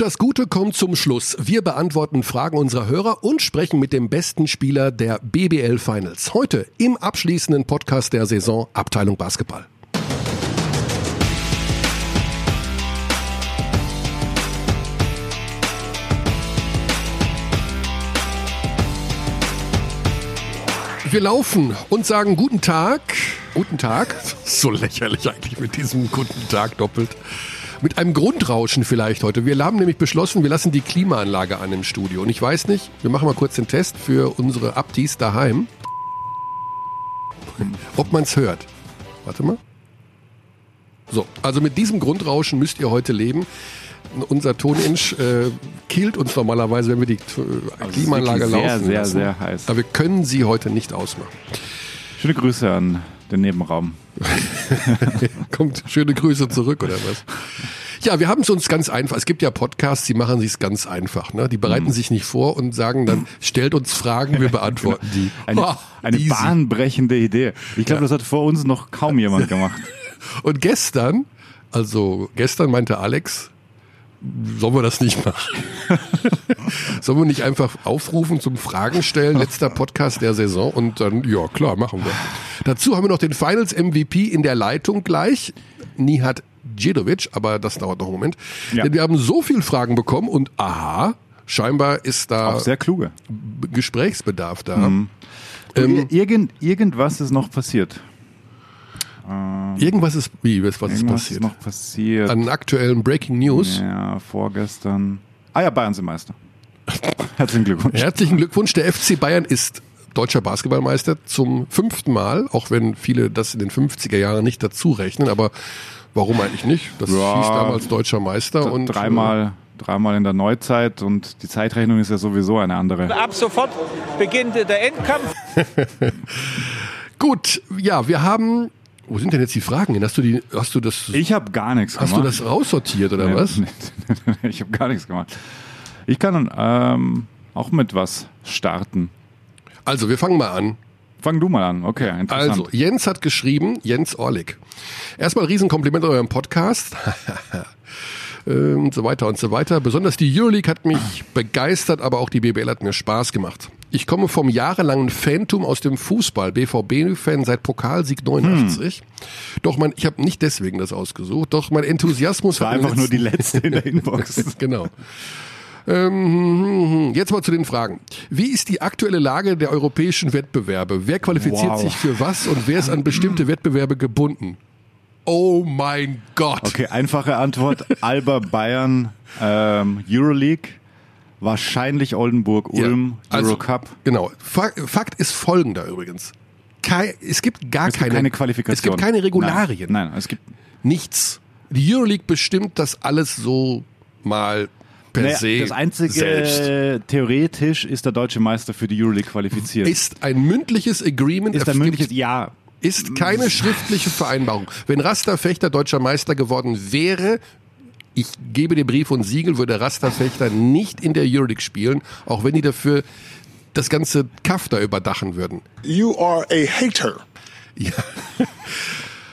Und das Gute kommt zum Schluss. Wir beantworten Fragen unserer Hörer und sprechen mit dem besten Spieler der BBL Finals. Heute im abschließenden Podcast der Saison Abteilung Basketball. Wir laufen und sagen guten Tag. Guten Tag. So lächerlich eigentlich mit diesem guten Tag doppelt. Mit einem Grundrauschen vielleicht heute. Wir haben nämlich beschlossen, wir lassen die Klimaanlage an im Studio. Und ich weiß nicht, wir machen mal kurz den Test für unsere Abtis daheim. Ob man es hört. Warte mal. So, also mit diesem Grundrauschen müsst ihr heute leben. Unser Toninch äh, killt uns normalerweise, wenn wir die äh, Klimaanlage sehr, laufen sehr, lassen. sehr heiß. Aber wir können sie heute nicht ausmachen. Schöne Grüße an den Nebenraum. Kommt schöne Grüße zurück oder was? Ja, wir haben es uns ganz einfach. Es gibt ja Podcasts, die machen sich ganz einfach. Ne? Die bereiten Mhm. sich nicht vor und sagen dann, stellt uns Fragen, wir beantworten die. Eine, Oh, eine bahnbrechende Idee. Ich glaube, das hat vor uns noch kaum jemand gemacht. Und gestern, also gestern meinte Alex, sollen wir das nicht machen? sollen wir nicht einfach aufrufen zum Fragen stellen, letzter Podcast der Saison und dann, ja klar, machen wir. Dazu haben wir noch den Finals MVP in der Leitung gleich, Nihat Djedovic, aber das dauert noch einen Moment. Ja. Denn wir haben so viel Fragen bekommen und aha, scheinbar ist da Auch sehr kluge. Gesprächsbedarf da. Mhm. Ähm, Irgend, irgendwas ist noch passiert. Irgendwas ist, wie, was was ist Irgendwas passiert? ist noch passiert. An aktuellen Breaking News. Ja, vorgestern. Ah ja, Bayern sind Meister. Herzlichen Glückwunsch. Herzlichen Glückwunsch. Der FC Bayern ist deutscher Basketballmeister zum fünften Mal, auch wenn viele das in den 50er Jahren nicht dazu rechnen, aber warum eigentlich nicht? Das Ja. hieß damals deutscher Meister und äh, dreimal, dreimal in der Neuzeit und die Zeitrechnung ist ja sowieso eine andere. Ab sofort beginnt der Endkampf. Gut, ja, wir haben wo sind denn jetzt die Fragen? hin? Hast du die hast du das Ich habe gar nichts hast du gemacht. das raussortiert oder Nee, was? nee, ich habe gar nichts gemacht. Ich kann ähm, auch mit was starten. Also, wir fangen mal an. Fang du mal an. Okay, interessant. Also, Jens hat geschrieben, Jens Orlik. Erstmal Riesenkompliment an eurem Podcast. Ähm, und so weiter und so weiter. Besonders die Euroleague hat mich begeistert, aber auch die BBL hat mir Spaß gemacht. Ich komme vom jahrelangen Fantum aus dem Fußball, BVB-Fan seit Pokalsieg 89. Doch mein, ich habe nicht deswegen das ausgesucht, doch mein Enthusiasmus war in den einfach nur die letzte in der Inbox. genau. Ähm, jetzt mal zu den Fragen. Wie ist die aktuelle Lage der europäischen Wettbewerbe? Wer qualifiziert Wow. sich für was und wer ist an bestimmte Wettbewerbe gebunden? Oh mein Gott. Okay, einfache Antwort. Alba Bayern, ähm, Euroleague, wahrscheinlich Oldenburg, Ja, Ulm, also- Eurocup. Genau. Fa- Fakt ist folgender übrigens. Kei, es gibt gar Es gibt keine, keine Qualifikation. Es gibt keine Regularien. Nein, nein, es gibt Nichts. Die Euroleague bestimmt das alles so mal per Naja, se das einzige selbst. theoretisch ist der deutsche Meister für die Euroleague qualifiziert. Ist ein mündliches Agreement. ist Es der gibt- mündliche Ja. Ist keine schriftliche Vereinbarung. Wenn Rasta Fechter deutscher Meister geworden wäre, ich gebe dir Brief und Siegel, würde Rasta Fechter nicht in der Euroleague spielen, auch wenn die dafür das ganze Kaff da überdachen würden. You are a hater. Ja.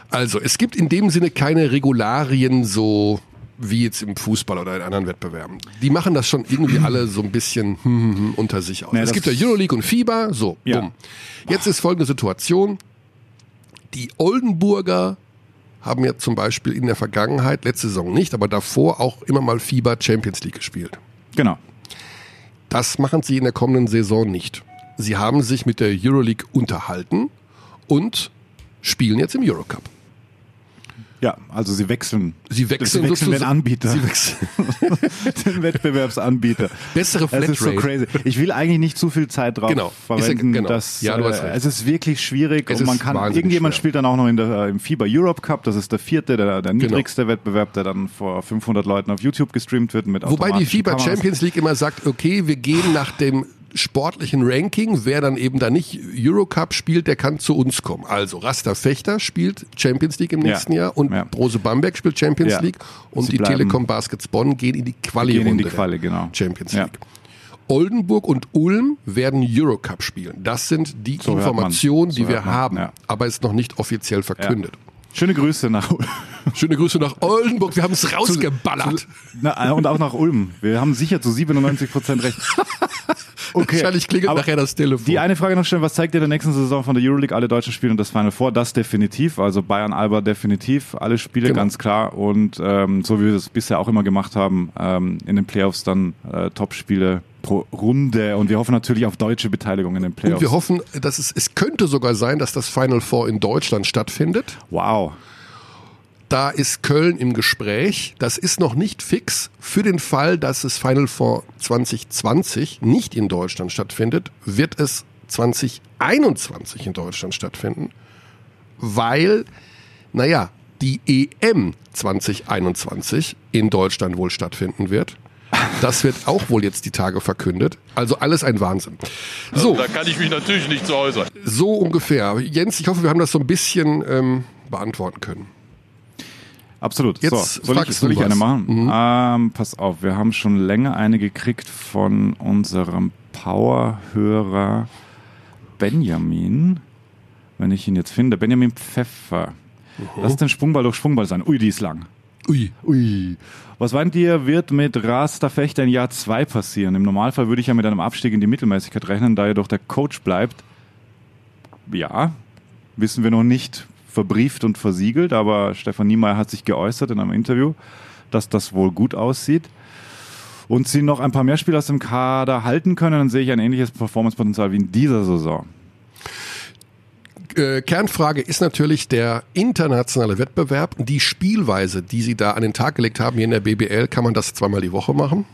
Also, es gibt in dem Sinne keine Regularien so wie jetzt im Fußball oder in anderen Wettbewerben. Die machen das schon irgendwie alle so ein bisschen hm, hm, hm, unter sich aus. Ja, es gibt ja Euroleague und FIBA, so, Ja. bumm. Jetzt ist folgende Situation. Die Oldenburger haben ja zum Beispiel in der Vergangenheit, letzte Saison nicht, aber davor auch immer mal FIBA Champions League gespielt. Genau. Das machen sie in der kommenden Saison nicht. Sie haben sich mit der Euroleague unterhalten und spielen jetzt im Eurocup. Ja, also sie wechseln. Sie wechseln, sie wechseln den Anbieter, Sie wechseln. den Wettbewerbsanbieter. Bessere Es ist so Flatrate. crazy. Ich will eigentlich nicht zu viel Zeit drauf Genau. Ist verwenden. genau. dass, Ja, du hast äh, recht. Es ist wirklich schwierig Es und man kann irgendjemand schwer. spielt dann auch noch in der, äh, im FIBA Europe Cup. Das ist der vierte, der, der Genau. niedrigste Wettbewerb, der dann vor 500 Leuten auf YouTube gestreamt wird mit Wobei die FIBA Kameras. Champions League immer sagt, okay, wir gehen nach dem sportlichen Ranking. Wer dann eben da nicht Eurocup spielt, der kann zu uns kommen. Also Rasta Fechter spielt Champions League im Ja. nächsten Jahr und Ja. Brose Bamberg spielt Champions Ja. League und Sie die Telekom Baskets Bonn gehen in die Quali-Runde. In die Quali, genau. Champions Ja. League. Oldenburg und Ulm werden Eurocup spielen. Das sind die So Informationen, man. die So wir haben, ja. aber ist noch nicht offiziell verkündet. Schöne Grüße nach Ulm. Schöne Grüße nach Oldenburg. Wir haben es rausgeballert. Na, und auch nach Ulm. Wir haben sicher zu 97 Prozent recht. Okay. Wahrscheinlich klingelt Aber nachher das Telefon. Die eine Frage noch stellen, was zeigt ihr der nächsten Saison von der Euroleague? Alle Deutschen spielen und das Final Four, das definitiv. Also Bayern, Alba definitiv, alle Spiele Genau. ganz klar. Und ähm, so wie wir es bisher auch immer gemacht haben, ähm, in den Playoffs dann äh, Top-Spiele pro Runde. Und wir hoffen natürlich auf deutsche Beteiligung in den Playoffs. Und wir hoffen, dass es, es könnte sogar sein, dass das Final Four in Deutschland stattfindet. wow. Da ist Köln im Gespräch. Das ist noch nicht fix. Für den Fall, dass es Final Four 2020 nicht in Deutschland stattfindet, wird es 2021 in Deutschland stattfinden. Weil, naja, die EM 2021 in Deutschland wohl stattfinden wird. Das wird auch wohl jetzt die Tage verkündet. Also alles ein Wahnsinn. So, Da kann ich mich natürlich nicht zu äußern. so ungefähr. Jens, ich hoffe, wir haben das so ein bisschen ähm, beantworten können. Absolut. Jetzt so, soll ich, soll ich eine machen? Mhm. Ähm, pass auf, wir haben schon länger eine gekriegt von unserem Powerhörer Benjamin. Wenn ich ihn jetzt finde, Benjamin Pfeffer. Mhm. Lass den Sprungball durch Sprungball sein. Ui, die ist lang. Ui. Ui. Was meint ihr, wird mit Rasta Fechter in Jahr 2 passieren? Im Normalfall würde ich ja mit einem Abstieg in die Mittelmäßigkeit rechnen, da er doch der Coach bleibt. Ja, wissen wir noch nicht verbrieft und versiegelt, aber Stefan Niemeyer hat sich geäußert in einem Interview, dass das wohl gut aussieht. Und sie noch ein paar mehr Spieler aus dem Kader halten können, dann sehe ich ein ähnliches Performancepotenzial wie in dieser Saison. Äh, Kernfrage ist natürlich der internationale Wettbewerb. Die Spielweise, die Sie da an den Tag gelegt haben hier in der BBL, kann man das zweimal die Woche machen?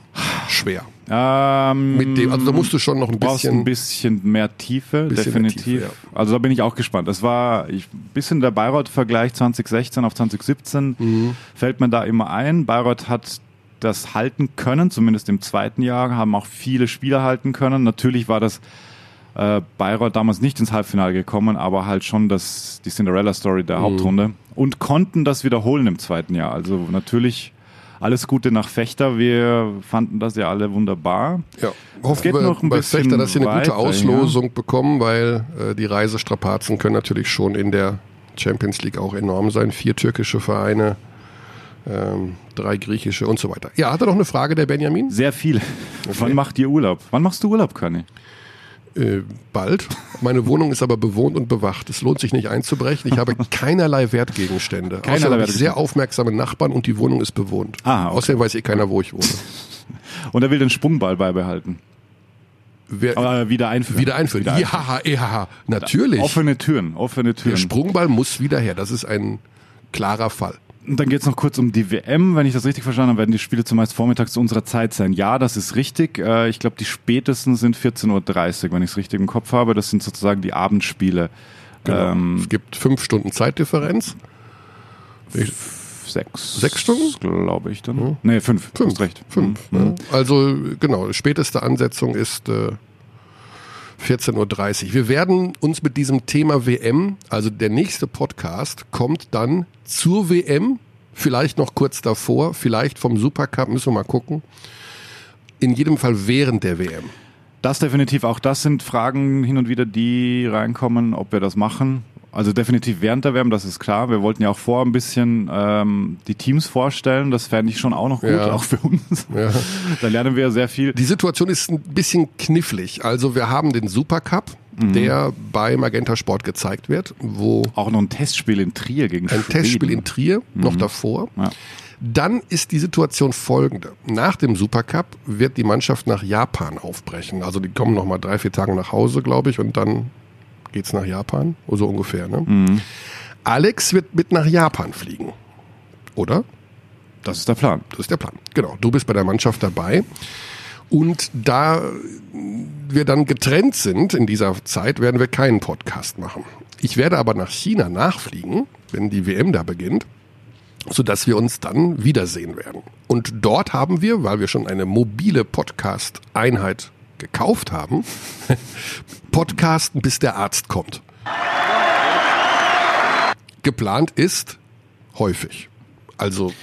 Schwer. Ähm, Mit dem, also da musst du schon noch ein brauchst ein bisschen. bisschen mehr Tiefe, Bisschen mehr definitiv. Tiefe, ja. Also da bin ich auch gespannt. Es war ein bisschen der Bayreuth-Vergleich 2016 auf 2017. Mhm. Fällt mir da immer ein. Bayreuth hat das halten können, zumindest im zweiten Jahr, haben auch viele Spieler halten können. Natürlich war das äh, Bayreuth damals nicht ins Halbfinale gekommen, aber halt schon das, die Cinderella-Story Mhm. der Hauptrunde und konnten das wiederholen im zweiten Jahr. Also natürlich alles Gute nach Fechter. Wir fanden das ja alle wunderbar. Ja, hoffen geht wir noch ein bei bisschen Fechter, dass sie eine gute weiter, Auslosung bekommen, weil äh, die Reisestrapazen können natürlich schon in der Champions League auch enorm sein. Vier türkische Vereine, ähm, drei griechische und so weiter. Ja, hat er noch eine Frage, der Benjamin? Sehr viel. Wann macht ihr Urlaub? Wann machst du Urlaub, Conny? Äh, bald. Meine Wohnung ist aber bewohnt und bewacht. Es lohnt sich nicht einzubrechen. Ich habe keinerlei Wertgegenstände. Keinerlei Außerdem habe ich Wertgegenstände. sehr aufmerksame Nachbarn und die Wohnung ist bewohnt. Ah, okay. Außerdem weiß eh keiner, wo ich wohne. Und er will den Sprungball beibehalten. Wer, Aber wieder einführen. wieder einführen. Wieder Ja, ja, natürlich. Offene Türen, offene Der Türen. Sprungball muss wieder her. Das ist ein klarer Fall. Und dann geht's noch kurz um die WM. Wenn ich das richtig verstanden habe, werden die Spiele zumeist vormittags zu unserer Zeit sein. Ja, das ist richtig. Äh, Ich glaube, die spätesten sind 14.30 Uhr, wenn ich es richtig im Kopf habe. Das sind sozusagen die Abendspiele. Genau. Ähm, es gibt fünf Stunden Zeitdifferenz. sechs. Sechs Stunden? Glaube ich dann. Nee, fünf. Du Fünf. hast recht. Fünf. Mhm. Ne? Also genau, späteste Ansetzung ist äh, 14.30 Uhr. Wir werden uns mit diesem Thema WM, also der nächste Podcast kommt dann zur WM, vielleicht noch kurz davor, vielleicht vom Supercup, müssen wir mal gucken. In jedem Fall während der WM. Das definitiv. Auch das sind Fragen hin und wieder, die reinkommen, ob wir das machen. Also definitiv während der WM, das ist klar. Wir wollten ja auch vor ein bisschen ähm, die Teams vorstellen. Das fände ich schon auch noch gut, Ja. auch für uns. Ja. Da lernen wir sehr viel. Die Situation ist ein bisschen knifflig. Also wir haben den Supercup, Mhm. der bei Magenta Sport gezeigt wird, wo Auch noch ein Testspiel in Trier gegen ein Schweden. Testspiel in Trier, noch davor. Ja. Dann ist die Situation folgende. Nach dem Supercup wird die Mannschaft nach Japan aufbrechen. Also die kommen noch mal drei, vier Tage nach Hause, glaube ich, und dann geht's nach Japan, so ungefähr. Ne? Mhm. Alex wird mit nach Japan fliegen, oder? Das ist der Plan. Das ist der Plan. Genau. Du bist bei der Mannschaft dabei. Und da wir dann getrennt sind in dieser Zeit, werden wir keinen Podcast machen. Ich werde aber nach China nachfliegen, wenn die WM da beginnt, sodass wir uns dann wiedersehen werden. Und dort haben wir, weil wir schon eine mobile Podcast-Einheit gekauft haben, Podcasten, bis der Arzt kommt. Geplant ist häufig. Also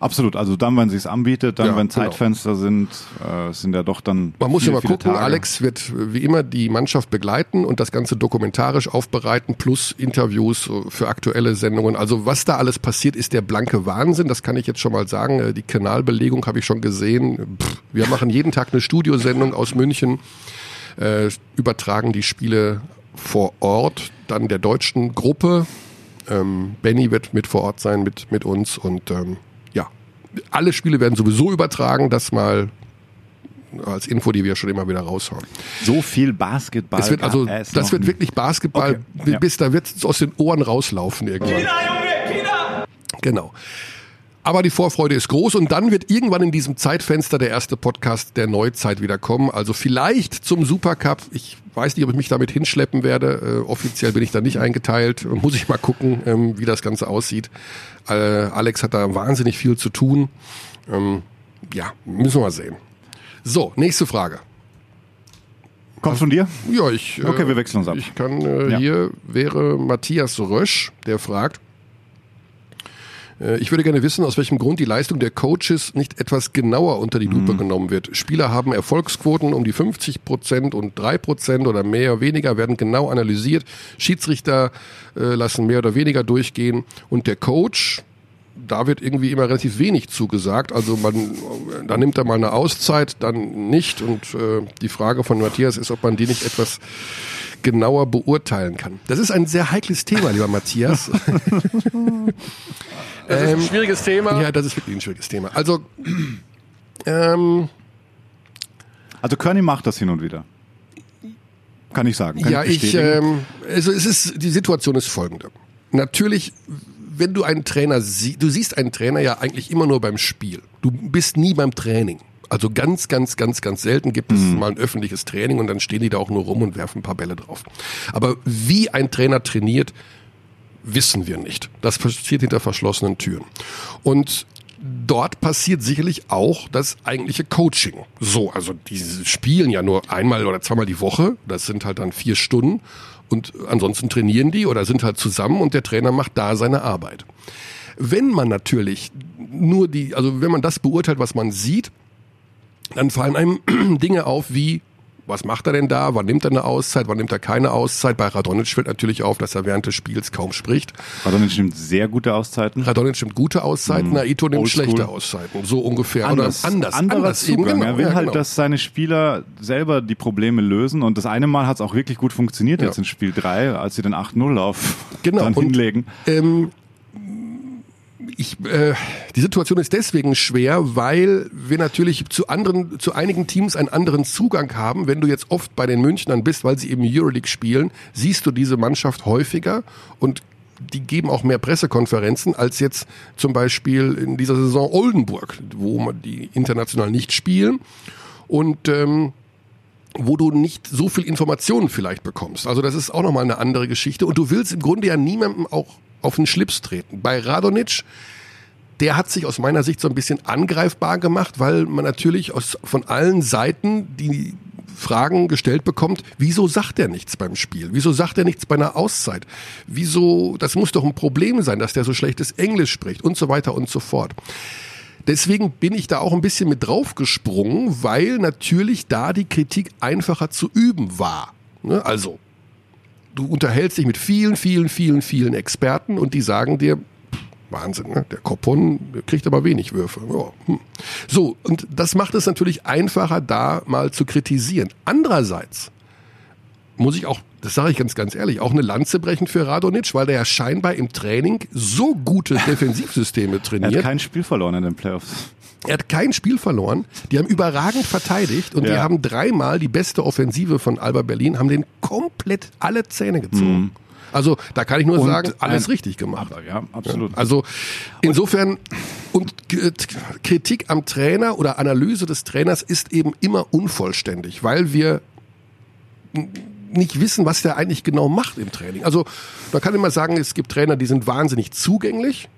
Absolut, also dann, wenn sie es anbietet, dann, Ja, wenn genau. Zeitfenster sind, äh, sind ja doch dann. Man muss ja mal gucken, Tage. Alex wird äh, wie immer die Mannschaft begleiten und das Ganze dokumentarisch aufbereiten, plus Interviews äh, für aktuelle Sendungen. Also was da alles passiert, ist der blanke Wahnsinn. Das kann ich jetzt schon mal sagen. Äh, Die Kanalbelegung habe ich schon gesehen. Pff, wir machen jeden Tag eine Studiosendung aus München, äh, übertragen die Spiele vor Ort, dann der deutschen Gruppe. Ähm, Benny wird mit vor Ort sein mit, mit uns und ähm, alle Spiele werden sowieso übertragen, das mal als Info, die wir schon immer wieder raushauen. So viel Basketball. Es wird also, gab es das noch wird nie. wirklich Basketball, Okay, ja. bis da wird es aus den Ohren rauslaufen irgendwann. Genau. Aber die Vorfreude ist groß und dann wird irgendwann in diesem Zeitfenster der erste Podcast der Neuzeit wieder kommen. Also vielleicht zum Supercup. Ich weiß nicht, ob ich mich damit hinschleppen werde. Äh, offiziell bin ich da nicht eingeteilt. Muss ich mal gucken, ähm, wie das Ganze aussieht. Äh, Alex hat da wahnsinnig viel zu tun. Ähm, ja, müssen wir mal sehen. So, nächste Frage. Kommt von dir? Ja, ich. Okay, äh, wir wechseln uns ab. Ich kann, äh, Ja. hier wäre Matthias Rösch, der fragt, ich würde gerne wissen, aus welchem Grund die Leistung der Coaches nicht etwas genauer unter die Lupe Mhm. genommen wird. Spieler haben Erfolgsquoten um die 50 Prozent und 3 Prozent oder mehr oder weniger werden genau analysiert. Schiedsrichter äh, lassen mehr oder weniger durchgehen und der Coach, da wird irgendwie immer relativ wenig zugesagt. Also man, da nimmt er mal eine Auszeit, dann nicht. Und äh, die Frage von Matthias ist, ob man die nicht etwas genauer beurteilen kann. Das ist ein sehr heikles Thema, lieber Matthias. Das ist ein schwieriges Thema. ja, das ist wirklich ein schwieriges Thema. Also, ähm, Also Körny macht das hin und wieder. Kann ich sagen. Kann ja, ich, bestätigen. ähm, also es ist, die Situation ist folgende. Natürlich, wenn du einen Trainer siehst, du siehst einen Trainer ja eigentlich immer nur beim Spiel. Du bist nie beim Training. Also ganz, ganz, ganz, ganz selten gibt es mal ein öffentliches Training und dann stehen die da auch nur rum und werfen ein paar Bälle drauf. Aber wie ein Trainer trainiert, wissen wir nicht. Das passiert hinter verschlossenen Türen. Und dort passiert sicherlich auch das eigentliche Coaching. So, also die spielen ja nur einmal oder zweimal die Woche. Das sind halt dann vier Stunden. Und ansonsten trainieren die oder sind halt zusammen und der Trainer macht da seine Arbeit. Wenn man natürlich nur die, also wenn man das beurteilt, was man sieht, dann fallen einem Dinge auf wie, was macht er denn da? Wann nimmt er eine Auszeit? Wann nimmt er keine Auszeit? Bei Radonic fällt natürlich auf, dass er während des Spiels kaum spricht. Radonic nimmt sehr gute Auszeiten. Radonic nimmt gute Auszeiten, Naito nimmt schlechte Auszeiten. So ungefähr. Anders, Oder anders. anderer anders eben, Zugang. genau. er will Ja, halt, genau. dass seine Spieler selber die Probleme lösen. Und das eine Mal hat es auch wirklich gut funktioniert Ja. jetzt in Spiel 3, als sie den 8-0-Lauf Genau, dann und- hinlegen. Ähm, ich, äh, die Situation ist deswegen schwer, weil wir natürlich zu anderen, zu einigen Teams einen anderen Zugang haben. Wenn du jetzt oft bei den Münchnern bist, weil sie eben Euroleague spielen, siehst du diese Mannschaft häufiger und die geben auch mehr Pressekonferenzen als jetzt zum Beispiel in dieser Saison Oldenburg, wo man die international nicht spielen und ähm, wo du nicht so viel Informationen vielleicht bekommst. Also das ist auch nochmal eine andere Geschichte. Und du willst im Grunde ja niemandem auch auf den Schlips treten. Bei Radonic, der hat sich aus meiner Sicht so ein bisschen angreifbar gemacht, weil man natürlich aus, von allen Seiten die Fragen gestellt bekommt, wieso sagt er nichts beim Spiel? Wieso sagt er nichts bei einer Auszeit? Wieso, das muss doch ein Problem sein, dass der so schlechtes Englisch spricht und so weiter und so fort. Deswegen bin ich da auch ein bisschen mit draufgesprungen, weil natürlich da die Kritik einfacher zu üben war. Ne? Also, du unterhältst dich mit vielen, vielen, vielen, vielen Experten und die sagen dir, Wahnsinn, ne? der Kopon kriegt aber wenig Würfe. Ja, hm. So, und das macht es natürlich einfacher, da mal zu kritisieren. Andererseits muss ich auch, das sage ich ganz, ganz ehrlich, auch eine Lanze brechen für Radonic, weil der ja scheinbar im Training so gute Defensivsysteme Er hat trainiert. kein Spiel verloren in den Playoffs. Er hat kein Spiel verloren. Die haben überragend verteidigt und die Ja. haben dreimal die beste Offensive von Alba Berlin, haben den komplett alle Zähne gezogen. Also da kann ich nur Mhm. Und sagen, alles richtig gemacht. Ja, absolut. Also insofern und Kritik am Trainer oder Analyse des Trainers ist eben immer unvollständig, weil wir nicht wissen, was der eigentlich genau macht im Training. Also man kann immer sagen, es gibt Trainer, die sind wahnsinnig zugänglich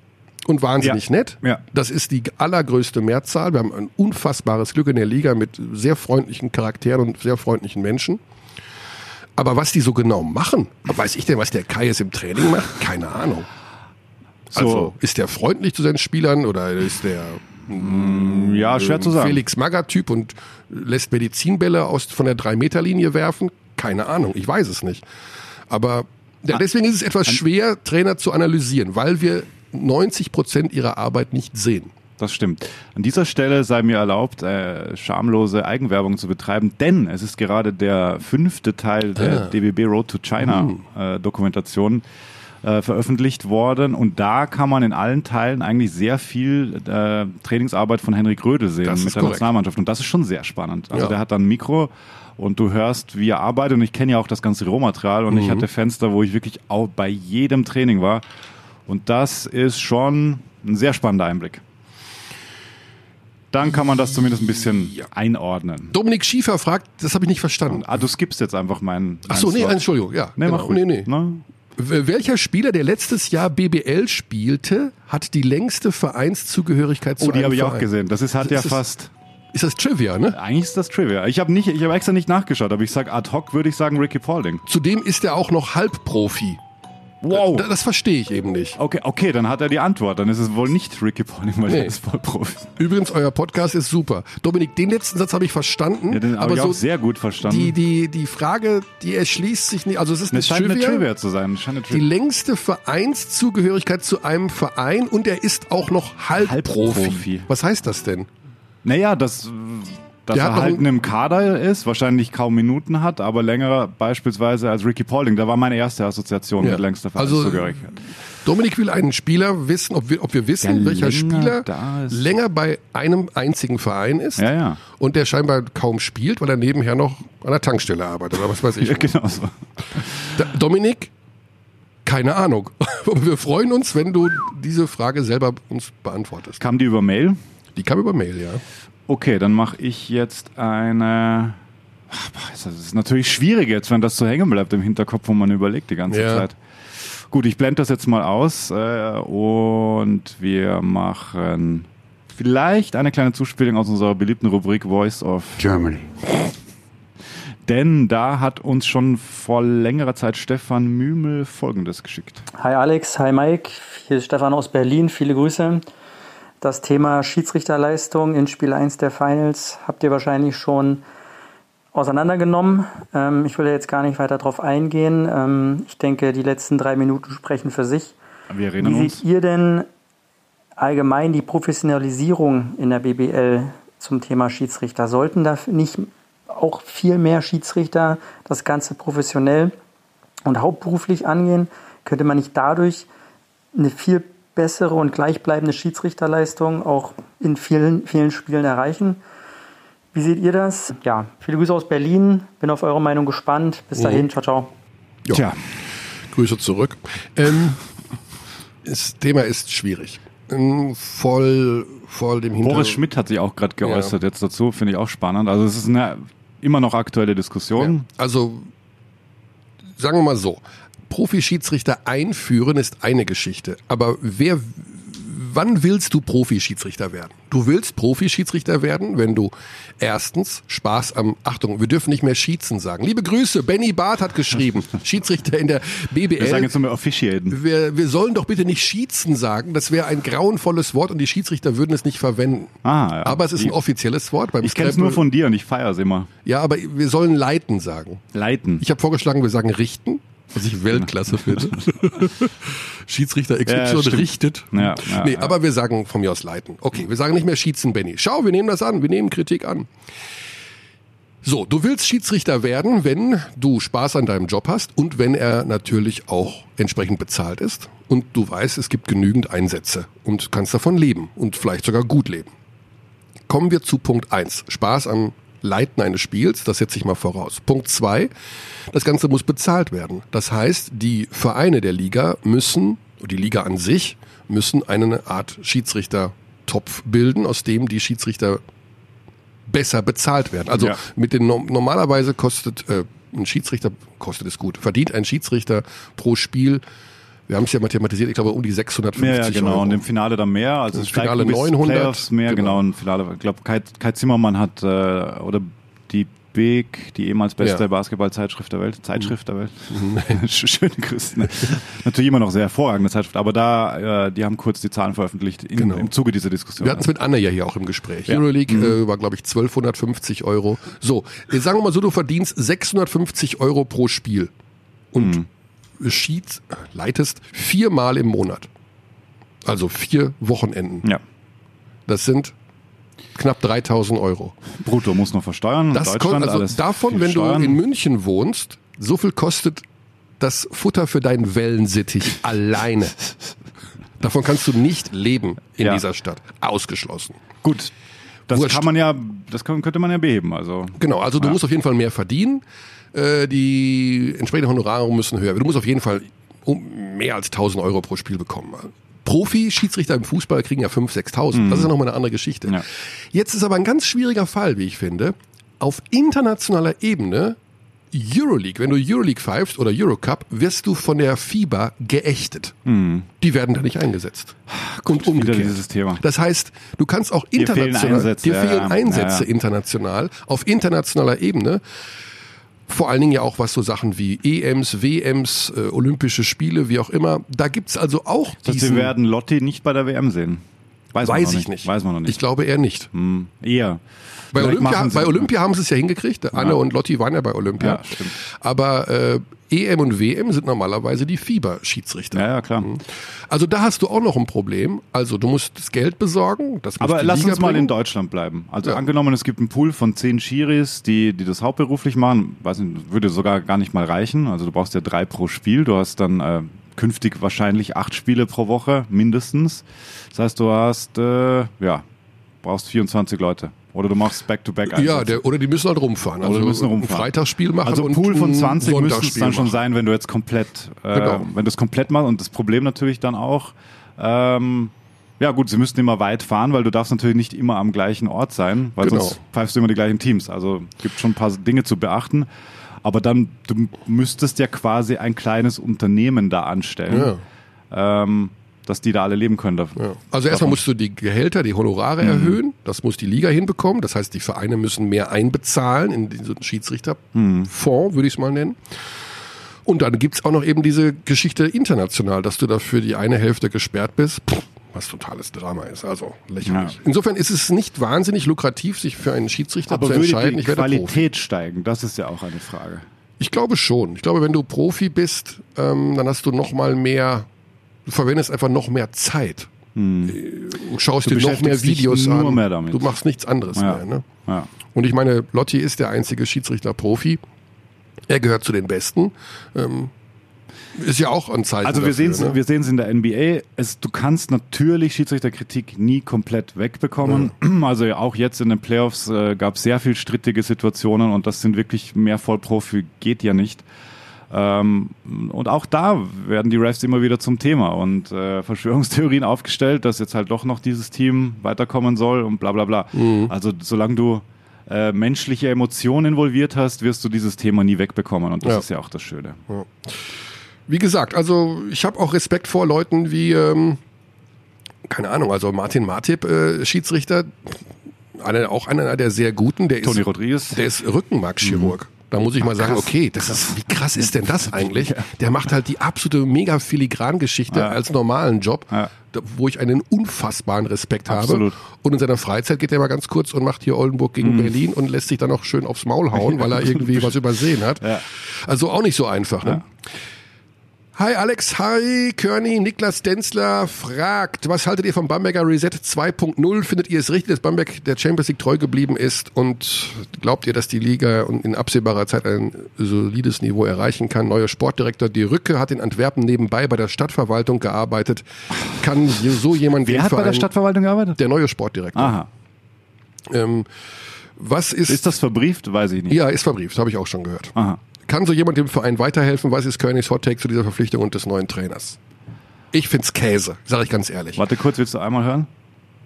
und wahnsinnig Ja. nett. Ja. Das ist die allergrößte Mehrzahl. Wir haben ein unfassbares Glück in der Liga mit sehr freundlichen Charakteren und sehr freundlichen Menschen. Aber was die so genau machen, weiß ich denn, was der Kai jetzt im Training macht? Keine Ahnung. So. Also ist der freundlich zu seinen Spielern oder ist der Ja, schwer zu sagen. Felix Magath-Typ und lässt Medizinbälle aus von der 3-Meter-Linie werfen? Keine Ahnung, ich weiß es nicht. Aber ja, deswegen ist es etwas schwer, Trainer zu analysieren, weil wir 90 Prozent ihrer Arbeit nicht sehen. Das stimmt. An dieser Stelle sei mir erlaubt, äh, schamlose Eigenwerbung zu betreiben, denn es ist gerade der fünfte Teil der Ah. DBB Road to China Hm. äh, Dokumentation äh, veröffentlicht worden und da kann man in allen Teilen eigentlich sehr viel äh, Trainingsarbeit von Henrik Rödel sehen Das mit der korrekt. Nationalmannschaft und das ist schon sehr spannend. Also Ja. der hat dann ein Mikro und du hörst, wie er arbeitet und ich kenne ja auch das ganze Rohmaterial und ich Mhm. hatte Fenster, wo ich wirklich auch bei jedem Training war und das ist schon ein sehr spannender Einblick. Dann kann man das zumindest ein bisschen einordnen. Dominik Schiefer fragt, das habe ich nicht verstanden. Ah, du skippst jetzt einfach meinen. Ach so, meinen nee, Slot. Entschuldigung, ja. Nee, genau. nee, nee. Ne? Welcher Spieler, der letztes Jahr BBL spielte, hat die längste Vereinszugehörigkeit zu Oh, die habe ich auch gesehen. Das ist hat ja Ist das- fast. Ist das Trivia, ne? Eigentlich ist das Trivia. Ich habe nicht, ich habe extra nicht nachgeschaut, aber ich sag ad hoc würde ich sagen Ricky Paulding. Zudem ist er auch noch Halbprofi. Wow. Da- Das verstehe ich eben nicht. Okay, okay, dann hat er die Antwort. Dann ist es wohl nicht Ricky Paulding, weil Nee. er ist Vollprofi. Übrigens, euer Podcast ist super. Dominik, den letzten Satz habe ich verstanden. Ja, den habe aber ich so auch sehr gut verstanden. die, die, die Frage, die erschließt sich nicht. Also es ist eine es scheint Trivia. eine Trivia zu sein. Es scheint eine Die Trivia. längste Vereinszugehörigkeit zu einem Verein und er ist auch noch Halbprofi. Halbprofi. Was heißt das denn? Naja, dass, dass Der er halt im Kader ist, wahrscheinlich kaum Minuten hat, aber länger beispielsweise als Ricky Paulding. Da war meine erste Assoziation Ja. mit längster Also, Vereinszugehörigkeit. Dominik will einen Spieler wissen, ob wir, ob wir wissen, Der welcher Spieler länger bei einem einzigen Verein ist Ja, ja. und der scheinbar kaum spielt, weil er nebenher noch an der Tankstelle arbeitet oder was weiß ich. ja, genau so. Da, Dominik, keine Ahnung. Wir freuen uns, wenn du diese Frage selber uns beantwortest. Kam die über Mail? Die kam über Mail, ja. Okay, dann mache ich jetzt eine. Das ist natürlich schwierig jetzt, wenn das so hängen bleibt im Hinterkopf, wo man überlegt die ganze Ja. Zeit. Gut, ich blende das jetzt mal aus äh, und wir machen vielleicht eine kleine Zuspielung aus unserer beliebten Rubrik Voice of Germany. Denn da hat uns schon vor längerer Zeit Stefan Mümel Folgendes geschickt. Hi Alex, hi Mike, hier ist Stefan aus Berlin, viele Grüße. Das Thema Schiedsrichterleistung in Spiel 1 der Finals habt ihr wahrscheinlich schon auseinandergenommen. Ähm, ich will jetzt gar nicht weiter drauf eingehen. Ähm, ich denke, die letzten drei Minuten sprechen für sich. Wir erinnern Wie uns. seht ihr denn allgemein die Professionalisierung in der BBL zum Thema Schiedsrichter? Sollten da nicht auch viel mehr Schiedsrichter das Ganze professionell und hauptberuflich angehen? Könnte man nicht dadurch eine viel bessere und gleichbleibende Schiedsrichterleistung auch in vielen, vielen Spielen erreichen? Wie seht ihr das? Ja, viele Grüße aus Berlin. Bin auf eure Meinung gespannt. Bis dahin, ciao, ciao. Ja. Tja, Grüße zurück. Ähm, das Thema ist schwierig. Ähm, voll, voll dem Hintergrund. Boris Schmidt hat sich auch gerade geäußert jetzt dazu, finde ich auch spannend. Also es ist eine immer noch aktuelle Diskussion. Ja. Also, sagen wir mal so. Profi-Schiedsrichter einführen ist eine Geschichte. Aber wer, wann willst du Profi-Schiedsrichter werden? Du willst Profi-Schiedsrichter werden, wenn du erstens Spaß am, Achtung, wir dürfen nicht mehr schießen sagen. Liebe Grüße, Benny Barth hat geschrieben, Schiedsrichter in der BBL. Wir sagen jetzt nur mehr Officiaten. wir, wir sollen doch bitte nicht schießen sagen. Das wäre ein grauenvolles Wort und die Schiedsrichter würden es nicht verwenden. Ah, ja. Aber es ist ein offizielles Wort. Beim Ich kenne es nur von dir und ich feiere es immer. Ja, aber wir sollen leiten sagen. Leiten. Ich habe vorgeschlagen, wir sagen richten, was ich Weltklasse finde. Schiedsrichter XY Ja, richtet. Ja, ja, nee, aber wir sagen von mir aus leiten. Okay, wir sagen nicht mehr schießen, Benny. Schau, wir nehmen das an, wir nehmen Kritik an. So, du willst Schiedsrichter werden, wenn du Spaß an deinem Job hast und wenn er natürlich auch entsprechend bezahlt ist und du weißt, es gibt genügend Einsätze und kannst davon leben und vielleicht sogar gut leben. Kommen wir zu Punkt eins: Spaß am Leiten eines Spiels, das setze ich mal voraus. Punkt zwei: Das Ganze muss bezahlt werden. Das heißt, die Vereine der Liga müssen, die Liga an sich, müssen eine Art Schiedsrichter-Topf bilden, aus dem die Schiedsrichter besser bezahlt werden. Also Ja. mit den no- normalerweise kostet äh, ein Schiedsrichter kostet es gut. Verdient ein Schiedsrichter pro Spiel, wir haben es ja mathematisiert, ich glaube um die 650 Ja, ja, genau. Euro. Und im Finale dann mehr. Also es Finale bis 900, Playoffs mehr, genau. genau. Im Finale, ich glaube, Kai, Kai Zimmermann hat, äh, oder die Big, die ehemals beste Ja. Basketball-Zeitschrift der Welt. Zeitschrift der Welt. Schöne Grüße. Ne? Natürlich immer noch sehr hervorragende Zeitschrift, aber da, äh, die haben kurz die Zahlen veröffentlicht in, Genau. im Zuge dieser Diskussion. Wir hatten es mit Anna ja hier auch im Gespräch. Ja. Euroleague äh, war, glaube ich, 1250 Euro. So, jetzt sagen wir mal so, du verdienst 650 Euro pro Spiel und Sheets leitest viermal im Monat. Also vier Wochenenden. ja. Das sind knapp 3000 Euro. Brutto muss noch versteuern. Das Deutschland, kommt, also alles davon, wenn Steuern. du in München wohnst, so viel kostet das Futter für deinen Wellensittich alleine. Davon kannst du nicht leben in Ja. dieser Stadt. Ausgeschlossen. Gut, das Wurscht. kann man ja, das kann, könnte man ja beheben. Also Genau, also du Ja. musst auf jeden Fall mehr verdienen. Äh, die entsprechenden Honorare müssen höher. Du musst auf jeden Fall um mehr als 1000 Euro pro Spiel bekommen. Profi-Schiedsrichter im Fußball kriegen ja 5.000, 6.000. Das ist ja nochmal eine andere Geschichte. Ja. Jetzt ist aber ein ganz schwieriger Fall, wie ich finde. Auf internationaler Ebene, Euroleague, wenn du Euroleague pfeifst oder Eurocup, wirst du von der FIBA geächtet. Die werden da nicht eingesetzt. Wieder umgekehrt. dieses Thema. Das heißt, du kannst auch Dir fehlen international, Einsätze, dir fehlen ja. Einsätze ja. international, auf internationaler Ebene. Vor allen Dingen ja auch was so Sachen wie EMs, WMs, äh, Olympische Spiele, wie auch immer. Da gibt's also auch das heißt, wir werden Lotti nicht bei der WM sehen. Weiß, man weiß ich nicht. Weiß man noch nicht. Ich glaube eher nicht. Hm, eher. Bei Olympia, bei Olympia haben sie es ja hingekriegt. Anne und Lotti waren ja bei Olympia. Ja, stimmt. Aber äh, EM und WM sind normalerweise die FIBA-Schiedsrichter. Ja, ja, klar. Also da hast du auch noch ein Problem. Also du musst das Geld besorgen. Das Aber lass Liga uns mal bringen. in Deutschland bleiben. Also Ja. angenommen, es gibt einen Pool von zehn Schiris, die, die das hauptberuflich machen, weiß nicht, würde sogar gar nicht mal reichen. Also du brauchst ja drei pro Spiel. Du hast dann äh, künftig wahrscheinlich acht Spiele pro Woche mindestens. Das heißt, du hast äh, ja brauchst 24 Leute. Oder du machst Back-to-Back Ja, der, oder die müssen halt rumfahren. Also Oder die müssen rumfahren. ein Freitagsspiel machen Also Pool von ein 20 müsste es dann schon machen. sein, wenn du jetzt komplett, äh, Genau. wenn du es komplett machst. Und das Problem natürlich dann auch, ähm, ja gut, sie müssten immer weit fahren, weil du darfst natürlich nicht immer am gleichen Ort sein, weil Genau. sonst pfeifst du immer die gleichen Teams. Also gibt schon ein paar Dinge zu beachten. Aber dann, du müsstest ja quasi ein kleines Unternehmen da anstellen, ähm, dass die da alle leben können. Ja. Also erstmal musst du die Gehälter, die Honorare Mhm. erhöhen. Das muss die Liga hinbekommen. Das heißt, die Vereine müssen mehr einbezahlen in diesen Schiedsrichterfonds, würde ich es mal nennen. Und dann gibt's auch noch eben diese Geschichte international, dass du dafür die eine Hälfte gesperrt bist. Pff, was totales Drama ist, also lächerlich. Ja. Insofern ist es nicht wahnsinnig lukrativ, sich für einen Schiedsrichter Aber zu entscheiden. die werde Profi. Qualität steigen? Das ist ja auch eine Frage. Ich glaube schon. Ich glaube, wenn du Profi bist, ähm, dann hast du noch mal mehr, du verwendest einfach noch mehr Zeit. Äh, Und schaust Hm. Du dir noch mehr Videos an. mehr. Du machst nichts anderes Ja. mehr. Ne? Ja. Und ich meine, Lotti ist der einzige Schiedsrichter-Profi. Er gehört zu den Besten. Ähm, ist ja auch ein Zeichen Also wir sehen es ne? wir sehen's in der NBA. Es, du kannst natürlich Schiedsrichterkritik nie komplett wegbekommen. Also ja, auch jetzt in den Playoffs äh, gab es sehr viel strittige Situationen und das sind wirklich mehr Vollprofi geht ja nicht. Ähm, und auch da werden die Refs immer wieder zum Thema und äh, Verschwörungstheorien aufgestellt, dass jetzt halt doch noch dieses Team weiterkommen soll und bla bla bla. Mhm. Also solange du äh, menschliche Emotionen involviert hast, wirst du dieses Thema nie wegbekommen und das Ja. ist ja auch das Schöne. Wie gesagt, also ich habe auch Respekt vor Leuten wie, ähm, keine Ahnung, also Martin Martip, äh, Schiedsrichter, einer, auch einer der sehr guten, der Toni ist, Rodriguez. der ist Rückenmarkschirurg. Da muss ich mal sagen, krass. okay, das ist, wie krass ist denn das eigentlich? Der macht halt die absolute mega filigran Geschichte Ja. als normalen Job, Ja. wo ich einen unfassbaren Respekt Absolut. habe. Und in seiner Freizeit geht er mal ganz kurz und macht hier Oldenburg gegen Berlin und lässt sich dann noch schön aufs Maul hauen, weil er irgendwie was übersehen hat. Ja. Also auch nicht so einfach. Ne? Hi Alex, hi Körny, Niklas Denzler fragt, was haltet ihr vom Bamberger Reset 2.0? Findet ihr es richtig, dass Bamberg der Champions League treu geblieben ist und glaubt ihr, dass die Liga in absehbarer Zeit ein solides Niveau erreichen kann? Neuer Sportdirektor Die Rücke hat in Antwerpen nebenbei bei der Stadtverwaltung gearbeitet. Kann so jemand Wer den hat bei der Stadtverwaltung gearbeitet? Der neue Sportdirektor. Aha. Ähm, was ist, Ist das verbrieft? Weiß ich nicht. ja, ist verbrieft, habe ich auch schon gehört. Aha. Kann so jemand dem Verein weiterhelfen? Was ist Körnigs Hot Take zu dieser Verpflichtung und des neuen Trainers? Ich find's Käse, sage ich ganz ehrlich. Warte kurz, willst du einmal hören?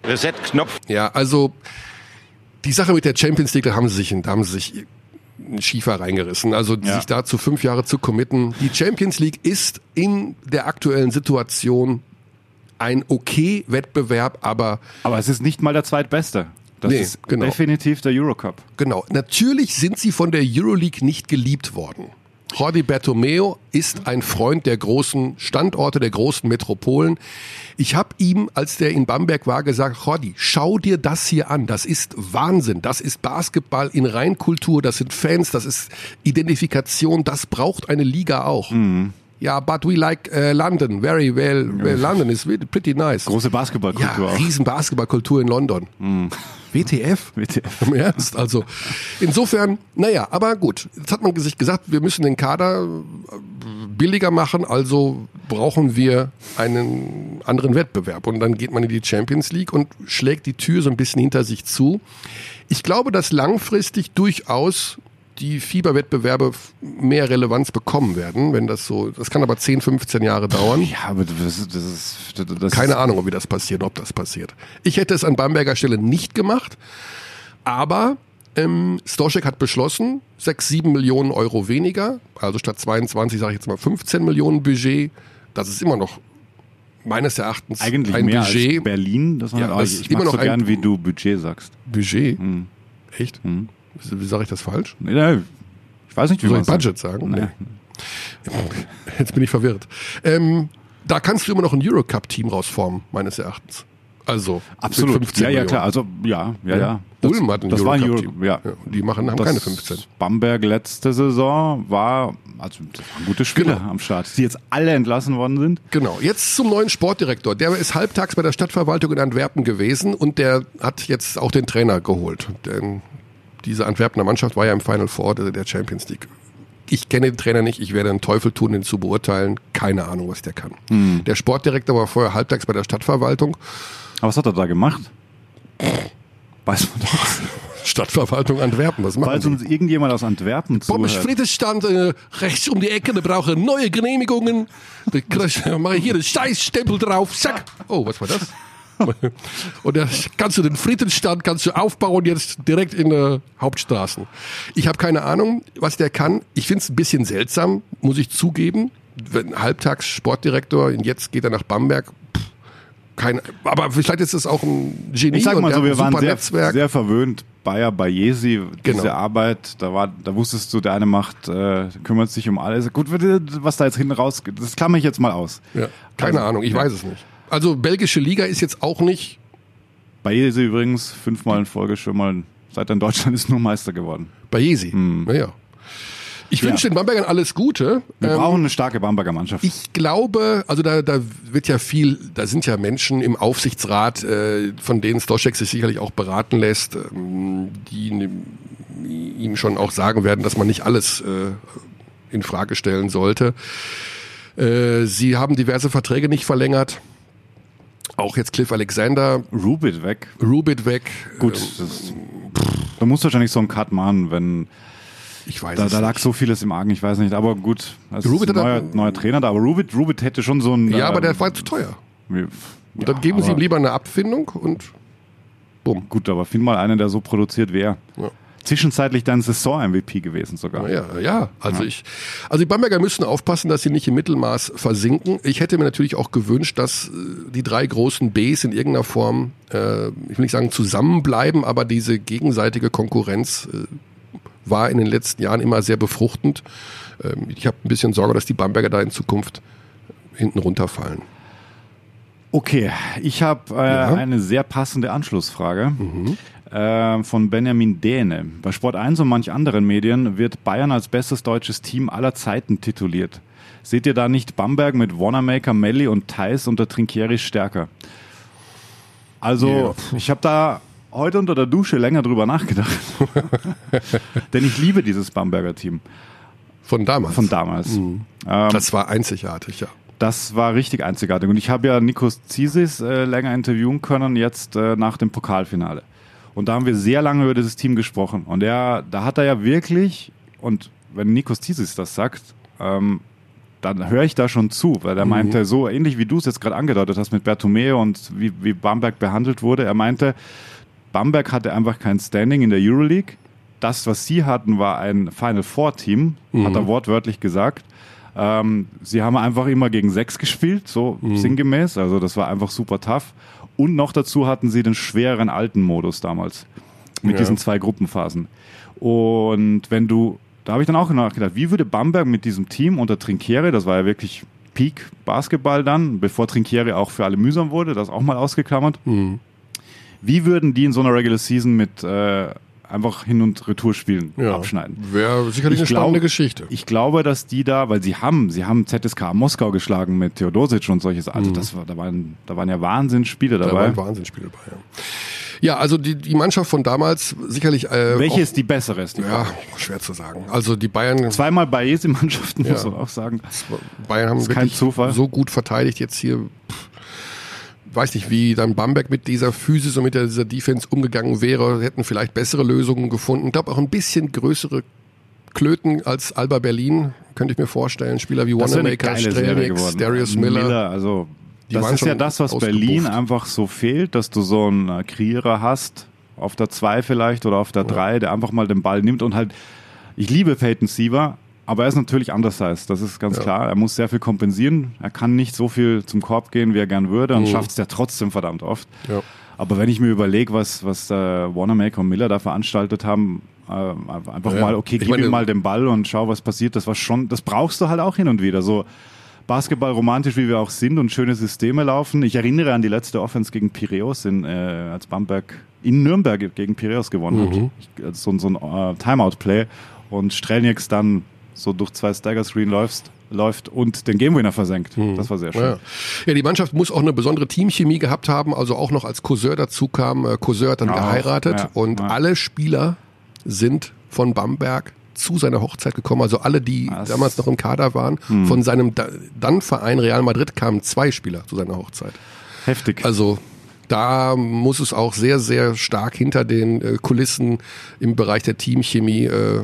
Reset-Knopf. Ja, also die Sache mit der Champions League, da haben sie sich, da haben sie sich einen Schiefer reingerissen. Also Ja. sich dazu fünf Jahre zu committen. Die Champions League ist in der aktuellen Situation ein okay Wettbewerb, aber Aber es ist nicht mal der zweitbeste. Das Nee, ist genau. definitiv der Eurocup. Genau. Natürlich sind sie von der Euroleague nicht geliebt worden. Jordi Bertomeo ist ein Freund der großen Standorte, der großen Metropolen. Ich habe ihm, als der in Bamberg war, gesagt, Jordi, schau dir das hier an. Das ist Wahnsinn. Das ist Basketball in Reinkultur. Das sind Fans. Das ist Identifikation. Das braucht eine Liga auch. Ja, but we like äh, London. Very well. well London is pretty nice. Große ja, Basketballkultur auch. riesen Basketballkultur in London. WTF? WTF. Im Ernst? Also insofern, naja, aber gut. Jetzt hat man sich gesagt, wir müssen den Kader äh, billiger machen, also brauchen wir einen anderen Wettbewerb. Und dann geht man in die Champions League und schlägt die Tür so ein bisschen hinter sich zu. Ich glaube, dass langfristig durchaus die Fieberwettbewerbe mehr Relevanz bekommen werden, wenn das so, das kann aber 10, 15 Jahre dauern. Ja, aber das, ist- das ist. Das Keine ist, Ahnung, wie das passiert, ob das passiert. Ich hätte es an Bamberger Stelle nicht gemacht, aber ähm, Stoschek hat beschlossen, 6, 7 Millionen Euro weniger, also statt 22 sage ich jetzt mal 15 Millionen Budget. Das ist immer noch meines Erachtens Eigentlich ein mehr Budget. als Berlin. Das Ja, aber das ich ist immer so noch ein- gern, wie du Budget sagst. Budget? Hm. Echt? Wie, wie sage ich das falsch? Nee, nee, Ich weiß nicht, wie Soll ich Budget sagen? Nee. Jetzt bin ich verwirrt. Ähm, da kannst du immer noch ein Eurocup-Team rausformen, meines Erachtens. Also Absolut. mit 15 Ja, ja, Millionen. klar. Also, ja, ja, ja. Ulm hat ein das war ein Euro, Eurocup-Team. ja. Ja, die machen, haben Das keine 15. Bamberg letzte Saison war, also das waren gute Spieler Genau. am Start, die jetzt alle entlassen worden sind. Genau, jetzt zum neuen Sportdirektor. Der ist halbtags bei der Stadtverwaltung in Antwerpen gewesen und der hat jetzt auch den Trainer geholt. Denn diese Antwerpener Mannschaft war ja im Final Four der der Champions League. Ich kenne den Trainer nicht, ich werde einen Teufel tun, ihn zu beurteilen. Keine Ahnung, was der kann. Der Sportdirektor war vorher halbtags bei der Stadtverwaltung. Aber was hat er da gemacht? Weiß man doch. Stadtverwaltung Antwerpen, was machen Falls uns irgendjemand aus Antwerpen zuhört. Frites stand äh, rechts um die Ecke, da brauche neue Genehmigungen. Da mache ich hier den Scheißstempel drauf, zack. Oh, was war das? Und da kannst du den Frittenstand kannst du aufbauen jetzt direkt in der Hauptstraßen. Ich habe keine Ahnung, was der kann. Ich finde es ein bisschen seltsam, muss ich zugeben. Wenn halbtags Sportdirektor und jetzt geht er nach Bamberg. Pff, Keine, aber vielleicht ist es auch ein Genie Ich sag mal so, wir waren sehr, Netzwerk. sehr verwöhnt. Bayer Bayesi, diese Genau. Arbeit, da war, da wusstest du, der eine macht, äh, kümmert sich um alles. Gut, was da jetzt hinten rausgeht, das klammer ich jetzt mal aus. ja, keine Also, Ahnung, ich ja. weiß es nicht. Also belgische Liga ist jetzt auch nicht Bayesi übrigens fünfmal in Folge schon mal, seit in Deutschland ist, nur Meister geworden. Bei Jesi. Naja. Ich Ja. wünsche den Bambergern alles Gute. Wir Ähm, brauchen eine starke Bamberger Mannschaft. ich glaube, also da, da wird ja viel, da sind ja Menschen im Aufsichtsrat, äh, von denen Stoschek sich sicherlich auch beraten lässt, ähm, die ihm schon auch sagen werden, dass man nicht alles äh, in Frage stellen sollte. Äh, sie haben diverse Verträge nicht verlängert. Auch jetzt Cliff Alexander, Rubit weg. Rubit weg. Gut, Ähm, das, da musst du wahrscheinlich so einen Cut machen, wenn ich weiß da, es da lag nicht. so vieles im Argen, ich weiß nicht. Aber gut, es Rubit ist ein neuer, er- neuer Trainer da. Aber Rubit, Rubit hätte schon so ein. Ja, aber der ähm, war zu teuer. wie- Und dann ja, geben sie ihm lieber eine Abfindung und bumm. Gut, aber find mal einen, der so produziert wäre. Ja. Zwischenzeitlich dann Saison-MVP gewesen sogar. Ja, ja. Also ich, also die Bamberger müssen aufpassen, dass sie nicht im Mittelmaß versinken. Ich hätte mir natürlich auch gewünscht, dass äh, die drei großen Bs in irgendeiner Form, äh, ich will nicht sagen zusammenbleiben, aber diese gegenseitige Konkurrenz äh, war in den letzten Jahren immer sehr befruchtend. Ähm, ich habe ein bisschen Sorge, dass die Bamberger da in Zukunft hinten runterfallen. Okay, ich habe äh, Ja. eine sehr passende Anschlussfrage äh, von Benjamin Dähne. Bei Sport 1 und manch anderen Medien wird Bayern als bestes deutsches Team aller Zeiten tituliert. Seht ihr da nicht Bamberg mit Wanamaker, Melli und Thais unter Trinkieri stärker? Also, ich habe da heute unter der Dusche länger drüber nachgedacht. Denn ich liebe dieses Bamberger Team Von damals. von damals. Ähm, Das war einzigartig, ja. das war richtig einzigartig. Und ich habe ja Nikos Zisis äh, länger interviewen können, jetzt äh, nach dem Pokalfinale. Und da haben wir sehr lange über dieses Team gesprochen. Und er, da hat er ja wirklich, und wenn Nikos Zisis das sagt, ähm, dann höre ich da schon zu, weil er meinte, so ähnlich wie du es jetzt gerade angedeutet hast mit Bertomeo und wie, wie Bamberg behandelt wurde, er meinte, Bamberg hatte einfach kein Standing in der Euroleague. Das, was sie hatten, war ein Final Four Team, hat er wortwörtlich gesagt. Ähm, sie haben einfach immer gegen sechs gespielt, so sinngemäß. Also das war einfach super tough. Und noch dazu hatten sie den schwereren alten Modus damals mit Ja. diesen zwei Gruppenphasen. Und wenn du, da habe ich dann auch nachgedacht, wie würde Bamberg mit diesem Team unter Trinkiere, das war ja wirklich Peak Basketball dann, bevor Trinkiere auch für alle mühsam wurde, das auch mal ausgeklammert. Mhm. Wie würden die in so einer Regular Season mit äh, einfach Hin- und Retourspielen Ja. abschneiden? Wäre sicherlich eine Ich glaub- spannende Geschichte. Ich glaube, dass die da, weil sie haben, sie haben ZSK Moskau geschlagen mit Theodosic und solches. Also Mhm. das war, da waren, da waren ja Wahnsinnsspiele Da dabei. waren Wahnsinnsspiele dabei. Ja, ja also die, die Mannschaft von damals sicherlich. Äh, Welche auch, ist die bessere? Ist die Ja, schwer zu sagen. Also die Bayern, Zweimal Bayesi-Mannschaften, muss Ja. man auch sagen. Bayern haben wirklich Zufall. so gut verteidigt jetzt hier. Pff, Weiß nicht, wie dann Bamberg mit dieser Physis und mit dieser Defense umgegangen wäre. Hätten vielleicht bessere Lösungen gefunden. Ich glaube auch ein bisschen größere Klöten als Alba Berlin, könnte ich mir vorstellen. Spieler wie Wanamaker, Strelnix. Darius Miller. also Die das ist ja das, was. Berlin einfach so fehlt, dass du so einen äh, Krieger hast, auf der 2 vielleicht oder auf der 3, der einfach mal den Ball nimmt und halt, ich liebe Peyton Siever, aber er ist natürlich undersized, das ist ganz klar. Er muss sehr viel kompensieren. Er kann nicht so viel zum Korb gehen, wie er gern würde und schafft es ja trotzdem verdammt oft. Ja. Aber wenn ich mir überlege, was, was äh, Wanamaker und Miller da veranstaltet haben, äh, einfach Ja. mal, okay, gib meine- ihm mal den Ball und schau, was passiert, das war schon, das brauchst du halt auch hin und wieder. So Basketball romantisch, wie wir auch sind und schöne Systeme laufen. Ich erinnere an die letzte Offense gegen Piräus, in, äh, als Bamberg in Nürnberg gegen Piräus gewonnen Mhm. hat. Ich, also so, so ein äh, Timeout-Play und Strelnieks dann so durch zwei Stagger-Screen läufst, läuft und den Gamewinner versenkt. Das war sehr schön. Mhm. Ja. ja, die Mannschaft muss auch eine besondere Teamchemie gehabt haben, also auch noch als Cousin dazu kam. Äh, Cousin hat dann Ja, geheiratet ja, und alle Spieler sind von Bamberg zu seiner Hochzeit gekommen. Also alle, die Was? damals noch im Kader waren, Hm. von seinem da dann Verein Real Madrid kamen zwei Spieler zu seiner Hochzeit. Heftig. Also da muss es auch sehr, sehr stark hinter den äh, Kulissen im Bereich der Teamchemie äh,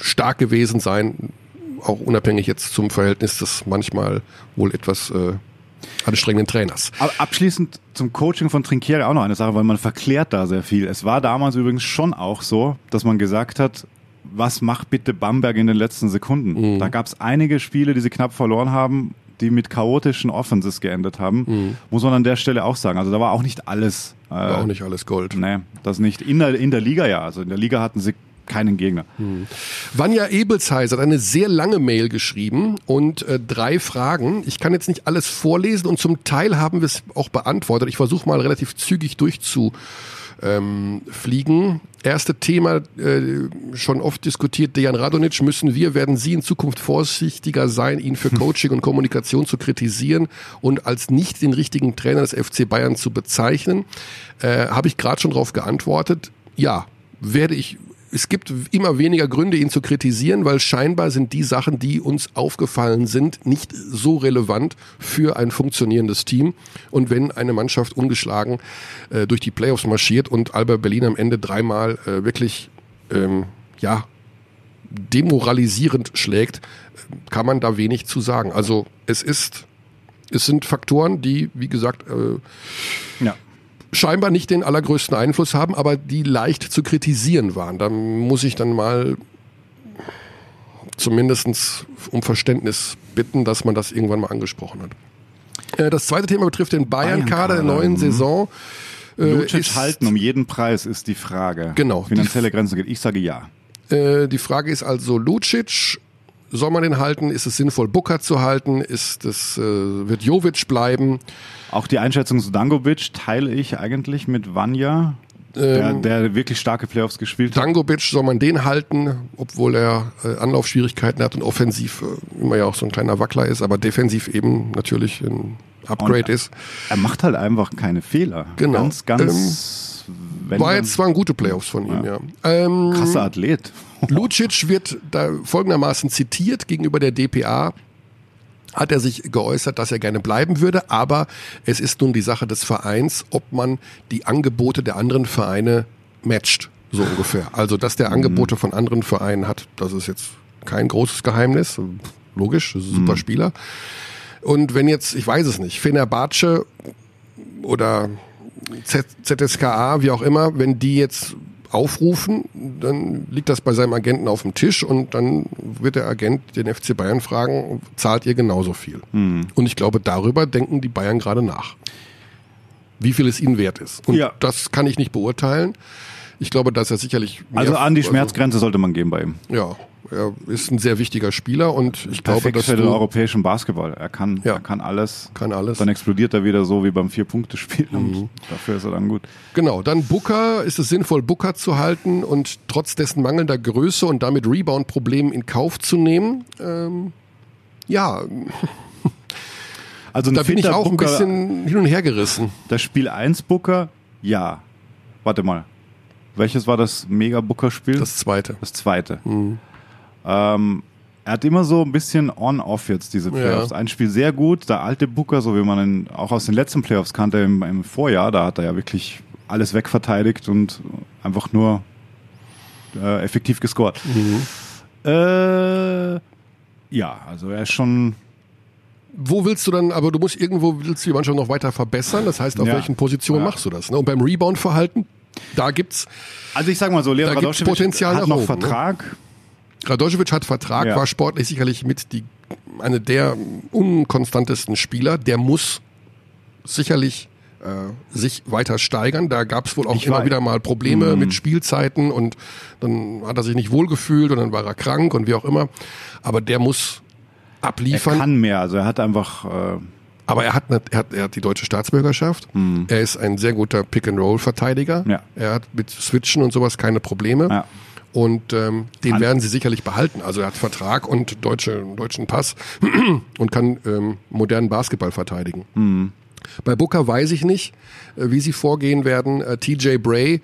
stark gewesen sein. Auch unabhängig jetzt zum Verhältnis des manchmal wohl etwas äh, anstrengenden Trainers. Abschließend zum Coaching von Trinkiere auch noch eine Sache, weil man verklärt da sehr viel. Es war damals übrigens schon auch so, dass man gesagt hat, was macht bitte Bamberg in den letzten Sekunden? Da gab es einige Spiele, die sie knapp verloren haben, die mit chaotischen Offenses geendet haben. Muss man an der Stelle auch sagen. Also da war auch nicht alles. Äh, War auch nicht alles Gold. Nee, das nicht. In der, in der Liga ja. Also in der Liga hatten sie keinen Gegner. Vanja Ebelsheiser hat eine sehr lange Mail geschrieben und äh, drei Fragen. Ich kann jetzt nicht alles vorlesen und zum Teil haben wir es auch beantwortet. Ich versuche mal relativ zügig durchzu ähm, fliegen. Erste Thema, äh, schon oft diskutiert, Dejan Radonic, müssen wir, werden Sie in Zukunft vorsichtiger sein, ihn für Coaching und Kommunikation zu kritisieren und als nicht den richtigen Trainer des FC Bayern zu bezeichnen? Äh, Habe ich gerade schon darauf geantwortet. Ja, werde ich es gibt immer weniger Gründe, ihn zu kritisieren, weil scheinbar sind die Sachen, die uns aufgefallen sind, nicht so relevant für ein funktionierendes Team. Und wenn eine Mannschaft ungeschlagen äh, durch die Playoffs marschiert und Alba Berlin am Ende dreimal äh, wirklich ähm, ja demoralisierend schlägt, kann man da wenig zu sagen. Also es ist, es sind Faktoren, die, wie gesagt, äh, Ja. Scheinbar nicht den allergrößten Einfluss haben, aber die leicht zu kritisieren waren. Da muss ich dann mal zumindestens um Verständnis bitten, dass man das irgendwann mal angesprochen hat. Äh, Das zweite Thema betrifft den Bayern-Kader der neuen. Saison. Äh, Lucic halten um jeden Preis ist die Frage. Genau. Finanzielle Grenzen geht. Ich sage ja. Äh, Die Frage ist also Lucic. Soll man den halten? Ist es sinnvoll, Booker zu halten? Ist es, äh, wird Jovic bleiben? Auch die Einschätzung zu Dangovic teile ich eigentlich mit Vanya, der, der wirklich starke Playoffs gespielt hat. Dangovic, soll man den halten, obwohl er äh, Anlaufschwierigkeiten hat und offensiv äh, immer ja auch so ein kleiner Wackler ist, aber defensiv eben natürlich ein Upgrade Und- ist. Er macht halt einfach keine Fehler. Genau. Ganz, ganz. wenn War jetzt waren gute Playoffs von ihm, ja. Ähm, krasser Athlet. Lucic wird da folgendermaßen zitiert gegenüber der DPA. Hat er sich geäußert, dass er gerne bleiben würde, aber es ist nun die Sache des Vereins, ob man die Angebote der anderen Vereine matcht, so ungefähr. Also, dass der Angebote von anderen Vereinen hat, das ist jetzt kein großes Geheimnis. Logisch, super Spieler. Und wenn jetzt, ich weiß es nicht, Fenerbahce oder ZSKA, wie auch immer, wenn die jetzt aufrufen, dann liegt das bei seinem Agenten auf dem Tisch und dann wird der Agent den FC Bayern fragen, zahlt ihr genauso viel? Und ich glaube, darüber denken die Bayern gerade nach. wie viel es ihnen wert ist. Und Ja. das kann ich nicht beurteilen. Ich glaube, dass er sicherlich mehr, Also an die Schmerzgrenze sollte man gehen bei ihm. ja, er ist ein sehr wichtiger Spieler und ich glaube, dass für den europäischen Basketball. Er kann, Ja. er kann alles. kann alles. Dann explodiert er wieder so wie beim Vier-Punkte-Spiel. Mhm. Und Dafür ist er dann gut. Genau, dann Booker, ist es sinnvoll, Booker zu halten und trotz dessen mangelnder Größe und damit Rebound-Problemen in Kauf zu nehmen? Ähm, ja, Also ein da bin ich auch ein Booker- bisschen hin und her gerissen. Das Spiel 1 Booker, ja. Warte mal. Welches war das Mega-Booker-Spiel? Das zweite. Das zweite. Ähm, er hat immer so ein bisschen on-off jetzt diese Playoffs. Ja. Ein Spiel sehr gut, der alte Booker, so wie man ihn auch aus den letzten Playoffs kannte im, im Vorjahr, da hat er ja wirklich alles wegverteidigt und einfach nur äh, effektiv gescored. Äh, ja, also er ist schon Wo willst du dann, aber du musst irgendwo, willst du die Mannschaft noch weiter verbessern? Das heißt, auf Ja. welchen Positionen Ja. machst du das? Ne? Und beim Rebound-Verhalten, da gibt's, Also ich sag mal so, Leon Radoschewitsch hat noch oben, Vertrag. Radojevic hat Vertrag, Ja. war sportlich sicherlich mit die, eine der unkonstantesten Spieler. Der muss sicherlich äh, sich weiter steigern. Da gab es wohl auch Ich immer war- wieder mal Probleme Mhm. mit Spielzeiten und dann hat er sich nicht wohlgefühlt und dann war er krank und wie auch immer. Aber der muss Er abliefern. kann mehr, also er hat einfach äh, Aber er hat, eine, er hat, er hat die deutsche Staatsbürgerschaft. Er ist ein sehr guter Pick-and-Roll-Verteidiger. Mhm. Ja. Er hat mit Switchen und sowas keine Probleme. Ja. Und ähm, den An- werden sie sicherlich behalten. Also er hat Vertrag und deutsche, deutschen Pass und kann ähm, modernen Basketball verteidigen. Mhm. Bei Booker weiß ich nicht, äh, wie sie vorgehen werden. Äh, TJ Bray,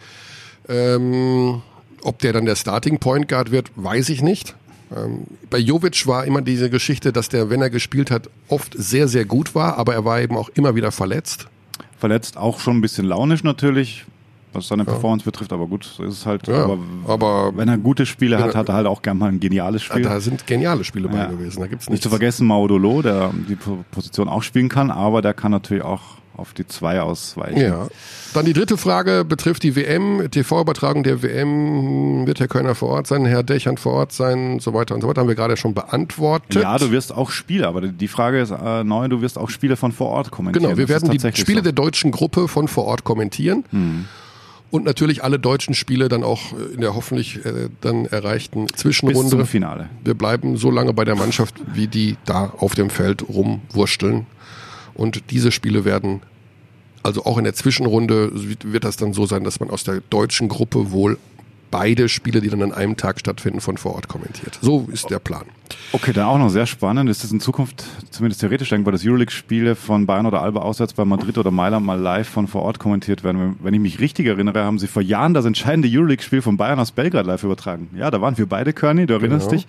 ähm, ob der dann der Starting Point Guard wird, weiß ich nicht. Ähm, bei Jovic war immer diese Geschichte, dass der, wenn er gespielt hat, oft sehr, sehr gut war, aber er war eben auch immer wieder verletzt. verletzt, auch schon ein bisschen launisch natürlich, was seine Performance betrifft, aber gut, so ist es halt. Ja, aber, aber wenn er gute Spiele hat, hat er halt auch gern mal ein geniales Spiel. da sind geniale Spiele bei Ja. gewesen. Da gibt's Nicht nichts. zu vergessen Maudolo, der die Po- Position auch spielen kann, aber der kann natürlich auch auf die zwei ausweichen. Ja. Dann die dritte Frage betrifft die WM, TV-Übertragung der WM. Wird Herr Kölner vor Ort sein, Herr Dächern vor Ort sein, so weiter und so weiter. Haben wir gerade schon beantwortet. Ja, du wirst auch Spiele, aber die Frage ist äh, neu, du wirst auch Spiele von vor Ort kommentieren. Genau, wir Das werden die Spiele so. der deutschen Gruppe von vor Ort kommentieren. Und natürlich alle deutschen Spiele dann auch äh, in der hoffentlich äh, dann erreichten bis Zwischenrunde. zum Finale. Wir bleiben so lange bei der Mannschaft, wie die da auf dem Feld rumwursteln. Und diese Spiele werden, also auch in der Zwischenrunde wird das dann so sein, dass man aus der deutschen Gruppe wohl beide Spiele, die dann an einem Tag stattfinden, von vor Ort kommentiert. So ist der Plan. Okay, dann auch noch sehr spannend. Ist es in Zukunft zumindest theoretisch denkbar, dass Euroleague-Spiele von Bayern oder Alba auswärts bei Madrid oder Mailand mal live von vor Ort kommentiert werden? Wenn ich mich richtig erinnere, haben sie vor Jahren das entscheidende Euroleague-Spiel von Bayern aus Belgrad live übertragen. Ja, da waren wir beide, Körny, du erinnerst Genau. dich.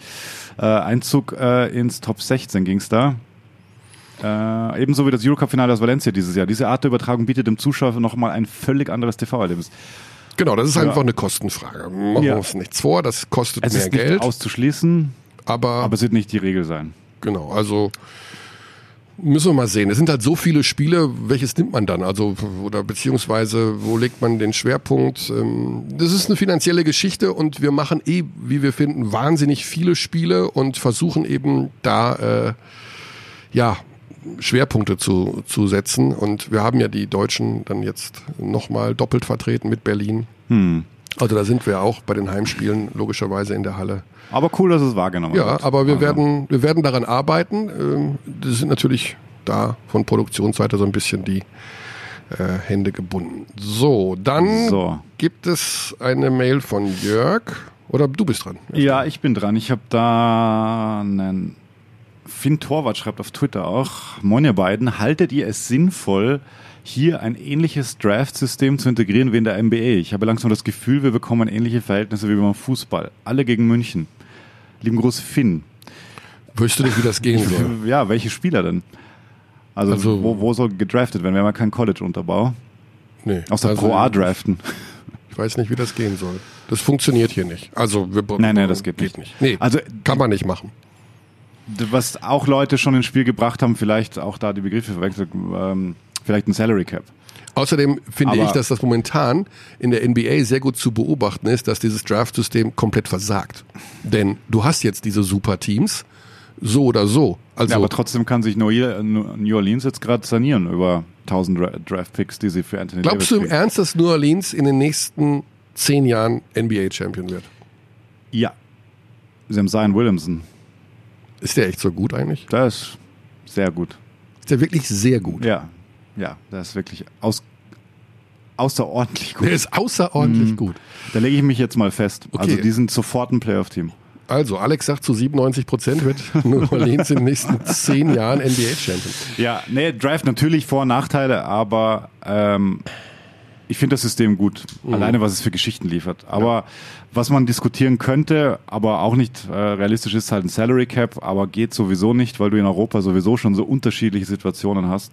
Äh, Einzug äh, ins Top 16 ging's da. Äh, ebenso wie das Eurocup-Finale aus Valencia dieses Jahr. Diese Art der Übertragung bietet dem Zuschauer nochmal ein völlig anderes TV-Erlebnis. Genau, das ist Ja. einfach eine Kostenfrage. Machen wir uns nichts vor, das kostet Es mehr ist nicht Geld. auszuschließen, aber aber es wird nicht die Regel sein. Genau, also müssen wir mal sehen. Es sind halt so viele Spiele, welches nimmt man dann? Also, oder beziehungsweise, wo legt man den Schwerpunkt? Ähm, Das ist eine finanzielle Geschichte und wir machen eh, wie wir finden, wahnsinnig viele Spiele und versuchen eben da, äh, ja, Schwerpunkte zu, zu setzen. Und wir haben ja die Deutschen dann jetzt nochmal doppelt vertreten mit Berlin. Hm. Also da sind wir auch bei den Heimspielen logischerweise in der Halle. Aber cool, dass es wahrgenommen Ja, wird. aber wir Also, werden, wir werden daran arbeiten. Ähm, Das sind natürlich da von Produktionsseite so ein bisschen die äh, Hände gebunden. So, dann So. gibt es eine Mail von Jörg. Oder du bist dran. Ja, ich bin dran. Ich habe da einen Finn Torwart schreibt auf Twitter auch, Moin ihr beiden, haltet ihr es sinnvoll, hier ein ähnliches Draft-System zu integrieren wie in der NBA? Ich habe langsam das Gefühl, wir bekommen ähnliche Verhältnisse wie beim Fußball. Alle gegen München. Lieben Gruß Finn. Wüsste nicht, wie das gehen soll. Ja, welche Spieler denn? Also, Also- wo, wo soll gedraftet werden? Wir haben ja keinen College-Unterbau. Nee, Aus der also, Pro A draften. Ich weiß nicht, wie das gehen soll. Das funktioniert hier nicht. Also wir Nein, nein, das geht nicht. Nee, Also- kann man nicht machen. Was auch Leute schon ins Spiel gebracht haben, vielleicht auch da die Begriffe verwechselt, ähm, vielleicht ein Salary Cap. Außerdem finde Aber- ich, dass das momentan in der NBA sehr gut zu beobachten ist, dass dieses Draft-System komplett versagt. Denn du hast jetzt diese Super-Teams, so oder so. Also ja, aber trotzdem kann sich New Orleans jetzt gerade sanieren über 1000 Dra Draft-Picks, die sie für Anthony Glaubst Davis du im kriegen. Ernst, dass New Orleans in den nächsten zehn Jahren NBA-Champion wird? Ja. Sie haben Zion Williamson. Ist der echt so gut eigentlich? Der ist sehr gut. Ist der wirklich sehr gut? Ja. Ja, der ist wirklich aus, außerordentlich gut. Der ist außerordentlich Mhm. gut. Da lege ich mich jetzt mal fest. Okay. Also die sind sofort ein Playoff-Team. Also, Alex sagt, zu 97 Prozent wird New Orleans in den nächsten zehn Jahren NBA-Champion. Ja, nee, Drive natürlich Vor- und Nachteile, aber ähm, ich finde das System gut. Alleine, was es für Geschichten liefert. Aber was man diskutieren könnte, aber auch nicht äh, realistisch ist, halt ein Salary Cap, aber geht sowieso nicht, weil du in Europa sowieso schon so unterschiedliche Situationen hast,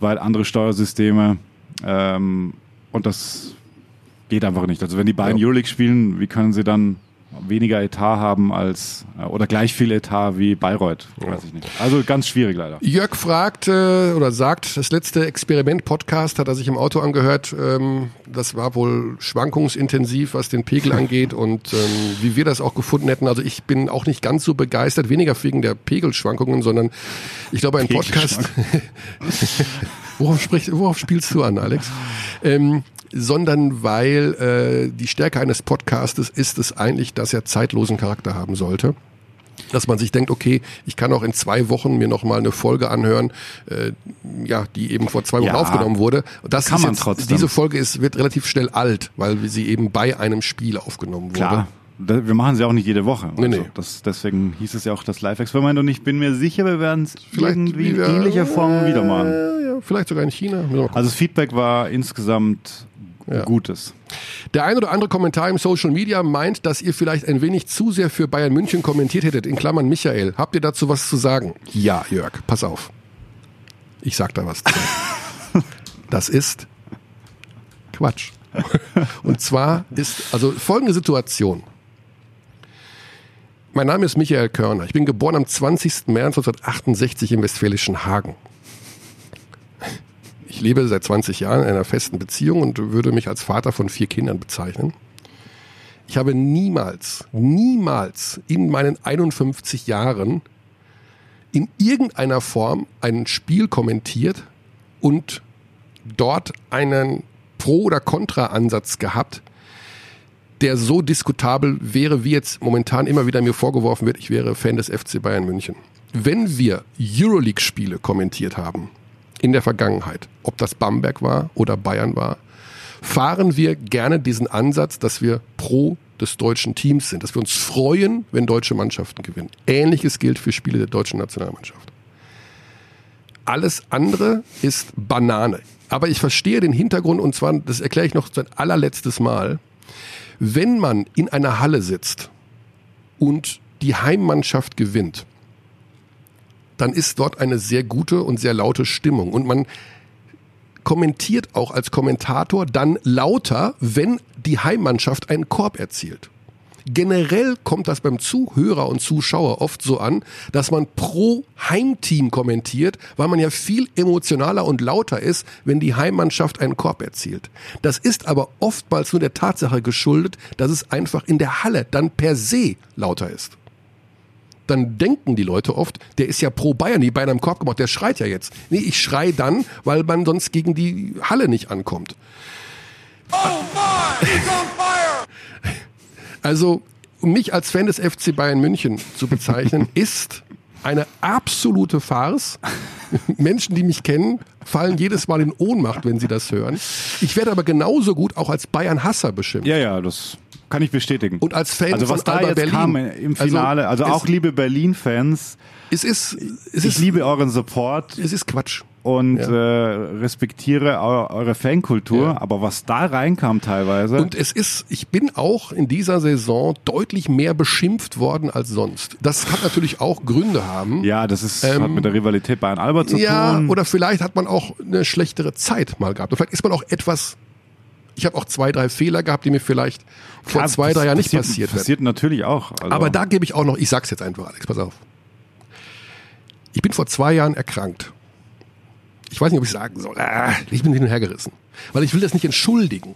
weil andere Steuersysteme ähm, und das geht einfach nicht. Also wenn die beiden Ja. Euroleague spielen, wie können sie dann weniger Etat haben als äh, oder gleich viel Etat wie Bayreuth? Weiß ich nicht. Also ganz schwierig leider. Jörg fragt äh, oder sagt, das letzte Experiment-Podcast hat er sich im Auto angehört. Ähm, das war wohl schwankungsintensiv, was den Pegel angeht und ähm, wie wir das auch gefunden hätten. Also ich bin auch nicht ganz so begeistert, weniger wegen der Pegelschwankungen, sondern ich glaube, ein Podcast. worauf, spricht, worauf spielst du an, Alex? Ähm, sondern weil äh, die Stärke eines Podcastes ist es eigentlich, dass er zeitlosen Charakter haben sollte dass man sich denkt, okay, ich kann auch in zwei Wochen mir noch mal eine Folge anhören, äh, ja, die eben vor zwei Wochen Ja, aufgenommen wurde. Das kann ist man jetzt, trotzdem. Diese Folge ist wird relativ schnell alt, weil sie eben bei einem Spiel aufgenommen wurde. Klar. Wir machen sie auch nicht jede Woche. Nee, Also nee. Das, deswegen hieß es ja auch das Live-Experiment und ich bin mir sicher, wir werden es Vielleicht irgendwie in ähnlicher Form wieder machen. Ja, vielleicht sogar in China. Also das Feedback war insgesamt Ja. gutes. Der ein oder andere Kommentar im Social Media meint, dass ihr vielleicht ein wenig zu sehr für Bayern München kommentiert hättet. In Klammern Michael. Habt ihr dazu was zu sagen? Ja, Jörg, pass auf. Ich sag da was zu. Das ist Quatsch. Und zwar ist, also folgende Situation. Mein Name ist Michael Körner. Ich bin geboren am 20. März 1968 im westfälischen Hagen. Ich lebe seit 20 Jahren in einer festen Beziehung und würde mich als Vater von vier Kindern bezeichnen. Ich habe niemals, niemals in meinen 51 Jahren in irgendeiner Form ein Spiel kommentiert und dort einen Pro- oder Kontra-Ansatz gehabt, der so diskutabel wäre, wie jetzt momentan immer wieder mir vorgeworfen wird, ich wäre Fan des FC Bayern München. Wenn wir Euroleague-Spiele kommentiert haben in der Vergangenheit, ob das Bamberg war oder Bayern war, fahren wir gerne diesen Ansatz, dass wir pro des deutschen Teams sind, dass wir uns freuen, wenn deutsche Mannschaften gewinnen. Ähnliches gilt für Spiele der deutschen Nationalmannschaft. Alles andere ist Banane. Aber ich verstehe den Hintergrund und zwar, das erkläre ich noch ein allerletztes Mal, wenn man in einer Halle sitzt und die Heimmannschaft gewinnt, dann ist dort eine sehr gute und sehr laute Stimmung. Und man kommentiert auch als Kommentator dann lauter, wenn die Heimmannschaft einen Korb erzielt. Generell kommt das beim Zuhörer und Zuschauer oft so an, dass man pro Heimteam kommentiert, weil man ja viel emotionaler und lauter ist, wenn die Heimmannschaft einen Korb erzielt. Das ist aber oftmals nur der Tatsache geschuldet, dass es einfach in der Halle dann per se lauter ist dann denken die Leute oft, der ist ja pro Bayern, die Bayern haben Korb gemacht, der schreit ja jetzt. Nee, ich schrei dann, weil man sonst gegen die Halle nicht ankommt. Also, um mich als Fan des FC Bayern München zu bezeichnen, ist eine absolute Farce. Menschen, die mich kennen, fallen jedes Mal in Ohnmacht, wenn sie das hören. Ich werde aber genauso gut auch als Bayern-Hasser beschimpft. Ja, ja, das kann ich bestätigen. Und als Fan also was von da Alba jetzt Berlin. kam im Finale, also, es, auch liebe Berlin-Fans, es ist, es ich ist, liebe euren Support es ist Quatsch. und Ja. äh, respektiere eu eure Fankultur, Ja. aber was da reinkam teilweise, Und es ist, ich bin auch in dieser Saison deutlich mehr beschimpft worden als sonst. Das kann natürlich auch Gründe haben. ja, das ist, Ähm, hat mit der Rivalität bei Alba zu Ja, tun. oder vielleicht hat man auch eine schlechtere Zeit mal gehabt. Und vielleicht ist man auch etwas. Ich habe auch zwei, drei Fehler gehabt, die mir vielleicht vor Klar, zwei, drei Jahren nicht passiert, passiert. Passiert natürlich auch. Also, Aber da gebe ich auch noch, ich sag's jetzt einfach, Alex, pass auf. Ich bin vor zwei Jahren erkrankt. Ich weiß nicht, ob ich sagen soll. Ah, ich bin hin und her gerissen. Weil ich will das nicht entschuldigen.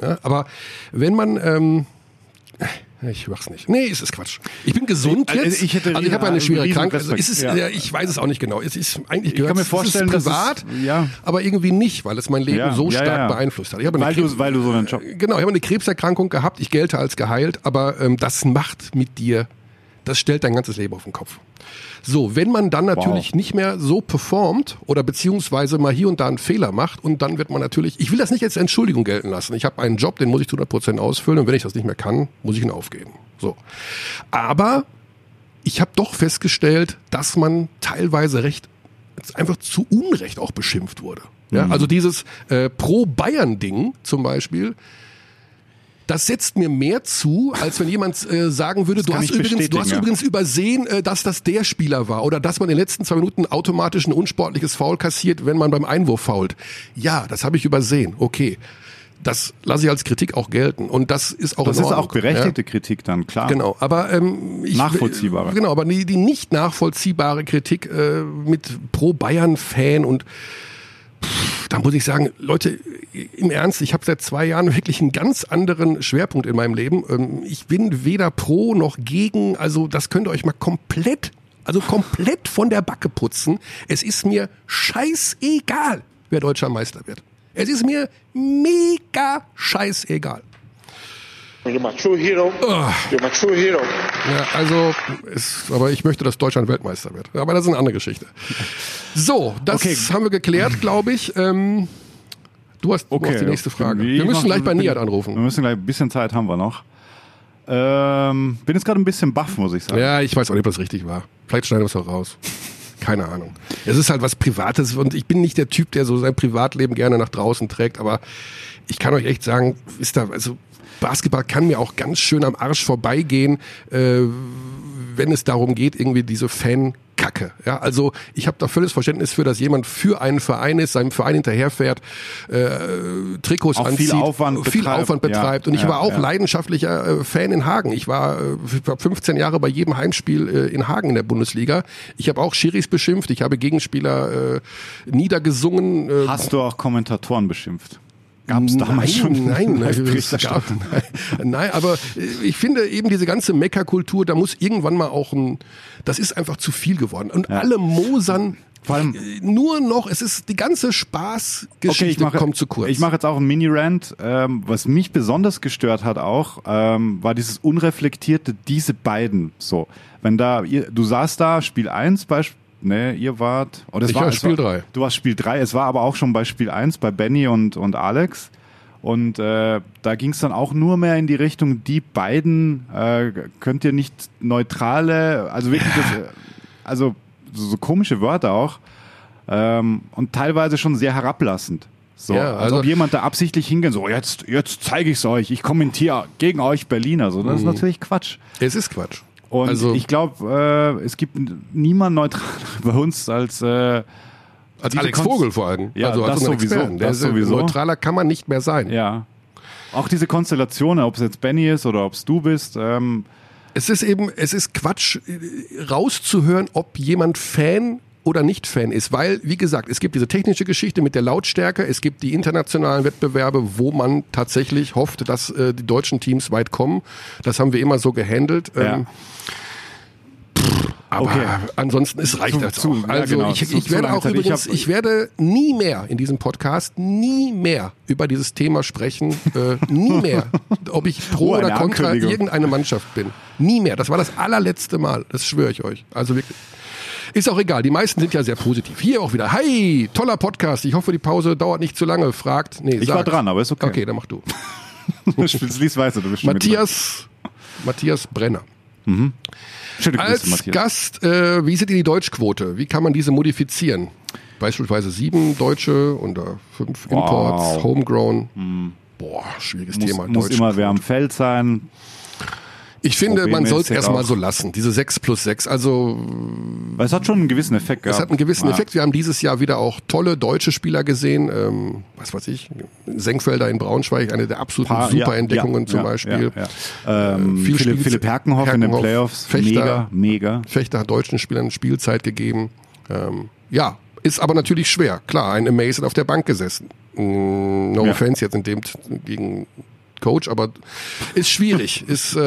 Ja, aber wenn man, ähm, Ich mach's nicht. Nee, es ist Quatsch. Ich bin gesund Also, jetzt. ich hätte also ich habe eine schwere Krankheit. Also es ist, Ja. ja. ich weiß es auch nicht genau. Es ist eigentlich gehört, kann mir es vorstellen, es- privat, ja. aber irgendwie nicht, weil es mein Leben Ja, so stark beeinflusst hat. Ich Weil Krebs- du, weil du so einen Job. Genau, ich habe eine Krebserkrankung gehabt. Ich gelte als geheilt, aber ähm, das macht mit dir, das stellt dein ganzes Leben auf den Kopf. So, wenn man dann natürlich Wow. nicht mehr so performt oder beziehungsweise mal hier und da einen Fehler macht und dann wird man natürlich, ich will das nicht als Entschuldigung gelten lassen. Ich habe einen Job, den muss ich zu 100 Prozent ausfüllen und wenn ich das nicht mehr kann, muss ich ihn aufgeben. So. Aber ich habe doch festgestellt, dass man teilweise recht einfach zu Unrecht auch beschimpft wurde. Ja, Mhm. also dieses äh, Pro-Bayern-Ding zum Beispiel, das setzt mir mehr zu, als wenn jemand äh, sagen würde, du hast, übrigens, du hast ja. übrigens übersehen, äh, dass das der Spieler war oder dass man in den letzten zwei Minuten automatisch ein unsportliches Foul kassiert, wenn man beim Einwurf fault. Ja, das habe ich übersehen. Okay. Das lasse ich als Kritik auch gelten. Und das ist auch Das ist auch berechtigte Kritik dann, klar. Genau, aber ähm, ich, Nachvollziehbare. Genau, aber die, die nicht nachvollziehbare Kritik äh, mit pro Bayern Fan und pff, da muss ich sagen, Leute, im Ernst, ich habe seit zwei Jahren wirklich einen ganz anderen Schwerpunkt in meinem Leben. Ähm, ich bin weder pro noch gegen, also das könnt ihr euch mal komplett, also komplett von der Backe putzen. Es ist mir scheißegal, wer deutscher Meister wird. Es ist mir mega scheißegal. You're my true hero. You're my true hero. Ja, also, ist, aber ich möchte, dass Deutschland Weltmeister wird. Aber das ist eine andere Geschichte. So, das Okay. haben wir geklärt, glaube ich. Ähm, du hast, du Okay. hast die nächste Frage. Ich Wir müssen gleich bei bin- Niat Wir anrufen. müssen gleich, ein bisschen Zeit haben wir noch. Ähm, bin jetzt gerade ein bisschen baff, muss ich sagen. Ja, ich weiß auch nicht, ob das richtig war. Vielleicht schneiden wir es auch raus. Keine Ahnung. Es ist halt was Privates und ich bin nicht der Typ, der so sein Privatleben gerne nach draußen trägt, aber ich kann euch echt sagen, ist da, also Basketball kann mir auch ganz schön am Arsch vorbeigehen, äh, wenn es darum geht, irgendwie diese Fan-Kacke. Ja, also ich habe da völliges Verständnis für, dass jemand für einen Verein ist, seinem Verein hinterherfährt, äh, Trikots Auch anzieht, viel Aufwand viel betreibt. Aufwand betreibt. Ja, und ich ja, war auch ja. leidenschaftlicher äh, Fan in Hagen. Ich war, äh, ich war 15 Jahre bei jedem Heimspiel äh, in Hagen in der Bundesliga. Ich habe auch Schiris beschimpft, ich habe Gegenspieler äh, niedergesungen. Äh, Hast du auch Kommentatoren beschimpft? Gab es damals nein, schon? Nein, Live-Berichterstattung? nein, nein, aber äh, ich finde eben diese ganze Meckerkultur, da muss irgendwann mal auch ein, das ist einfach zu viel geworden. Und alle mosern Vor allem- äh, nur noch, es ist die ganze Spaßgeschichte Okay, mache, kommt zu kurz. Ich mache jetzt auch einen Mini-Rant. Ähm, was mich besonders gestört hat auch, ähm, war dieses unreflektierte, diese beiden. So, wenn da, ihr, du saßt da, Spiel 1 Beispiel, ne, ihr wart, oder es Ich war, war Spiel war, drei. Du warst Spiel 3, es war aber auch schon bei Spiel 1 bei Benny und, und Alex. Und äh, da ging es dann auch nur mehr in die Richtung, die beiden äh, könnt ihr nicht neutrale, also wirklich das, also so, so komische Wörter auch ähm, und teilweise schon sehr herablassend. So, Ja, als also- ob jemand da absichtlich hingehen, so jetzt, jetzt zeige ich es euch, ich kommentiere gegen euch Berliner. So, das ist natürlich Quatsch. es ist Quatsch. Und. Also- ich glaube, äh, es gibt niemand neutral bei uns als äh, Als Alex Konst- Vogel vor allem. Ja, also als das sowieso, Experten. Der das ist- sowieso. Neutraler kann man nicht mehr sein. ja. Auch diese Konstellationen, ob es jetzt Benny ist oder ob es du bist, ähm, Es ist eben, es ist Quatsch, äh, rauszuhören, ob jemand Fan oder nicht Fan ist, weil, wie gesagt, es gibt diese technische Geschichte mit der Lautstärke, es gibt die internationalen Wettbewerbe, wo man tatsächlich hofft, dass äh, die deutschen Teams weit kommen. Das haben wir immer so gehandelt. Ja. Ähm, aber Okay. ansonsten, es reicht Zu- auch. ja, Also genau, ich, ich zu werde auch Zeit. Ich übrigens, hab- ich werde nie mehr in diesem Podcast, nie mehr über dieses Thema sprechen, äh, nie mehr, ob ich pro Oh, oder contra irgendeine Mannschaft bin. Nie mehr. Das war das allerletzte Mal. Das schwöre ich euch. Also wirklich. Ist auch egal. Die meisten sind ja sehr positiv. Hier auch wieder. Hey, toller Podcast. Ich hoffe, die Pause dauert nicht zu lange. Fragt. Nee, ich sagt. war dran, aber ist okay. Okay, dann mach du. liest weiter, du bist. Matthias, Matthias Brenner. Schöne Grüße, Als Matthias. Gast, äh, wie seht ihr die Deutschquote? Wie kann man diese modifizieren? Beispielsweise sieben Deutsche und äh, fünf Wow. Imports, Homegrown. Boah, schwieriges muss, Thema. muss immer wer am. Feld sein. Ich finde, man soll es Problemmäßig erstmal so lassen. Diese 6 plus 6. Also Weil es hat schon einen gewissen Effekt gehabt. Es hat einen gewissen Ja. Effekt. Wir haben dieses Jahr wieder auch tolle deutsche Spieler gesehen. Ähm, was weiß ich, Senkfelder in Braunschweig, eine der absoluten Paar- super ja, ja, zum Beispiel. Ähm, Viel Philipp, Philipp Herkenhoff, in den Herkenhoff, Playoffs. Fechter. Mega, mega. Fechter hat deutschen Spielern Spielzeit gegeben. Ähm, ja, ist aber natürlich schwer. Klar, ein Amazing auf der Bank gesessen. Mm, No Ja. offense jetzt in dem gegen Coach, aber ist schwierig. ist, äh,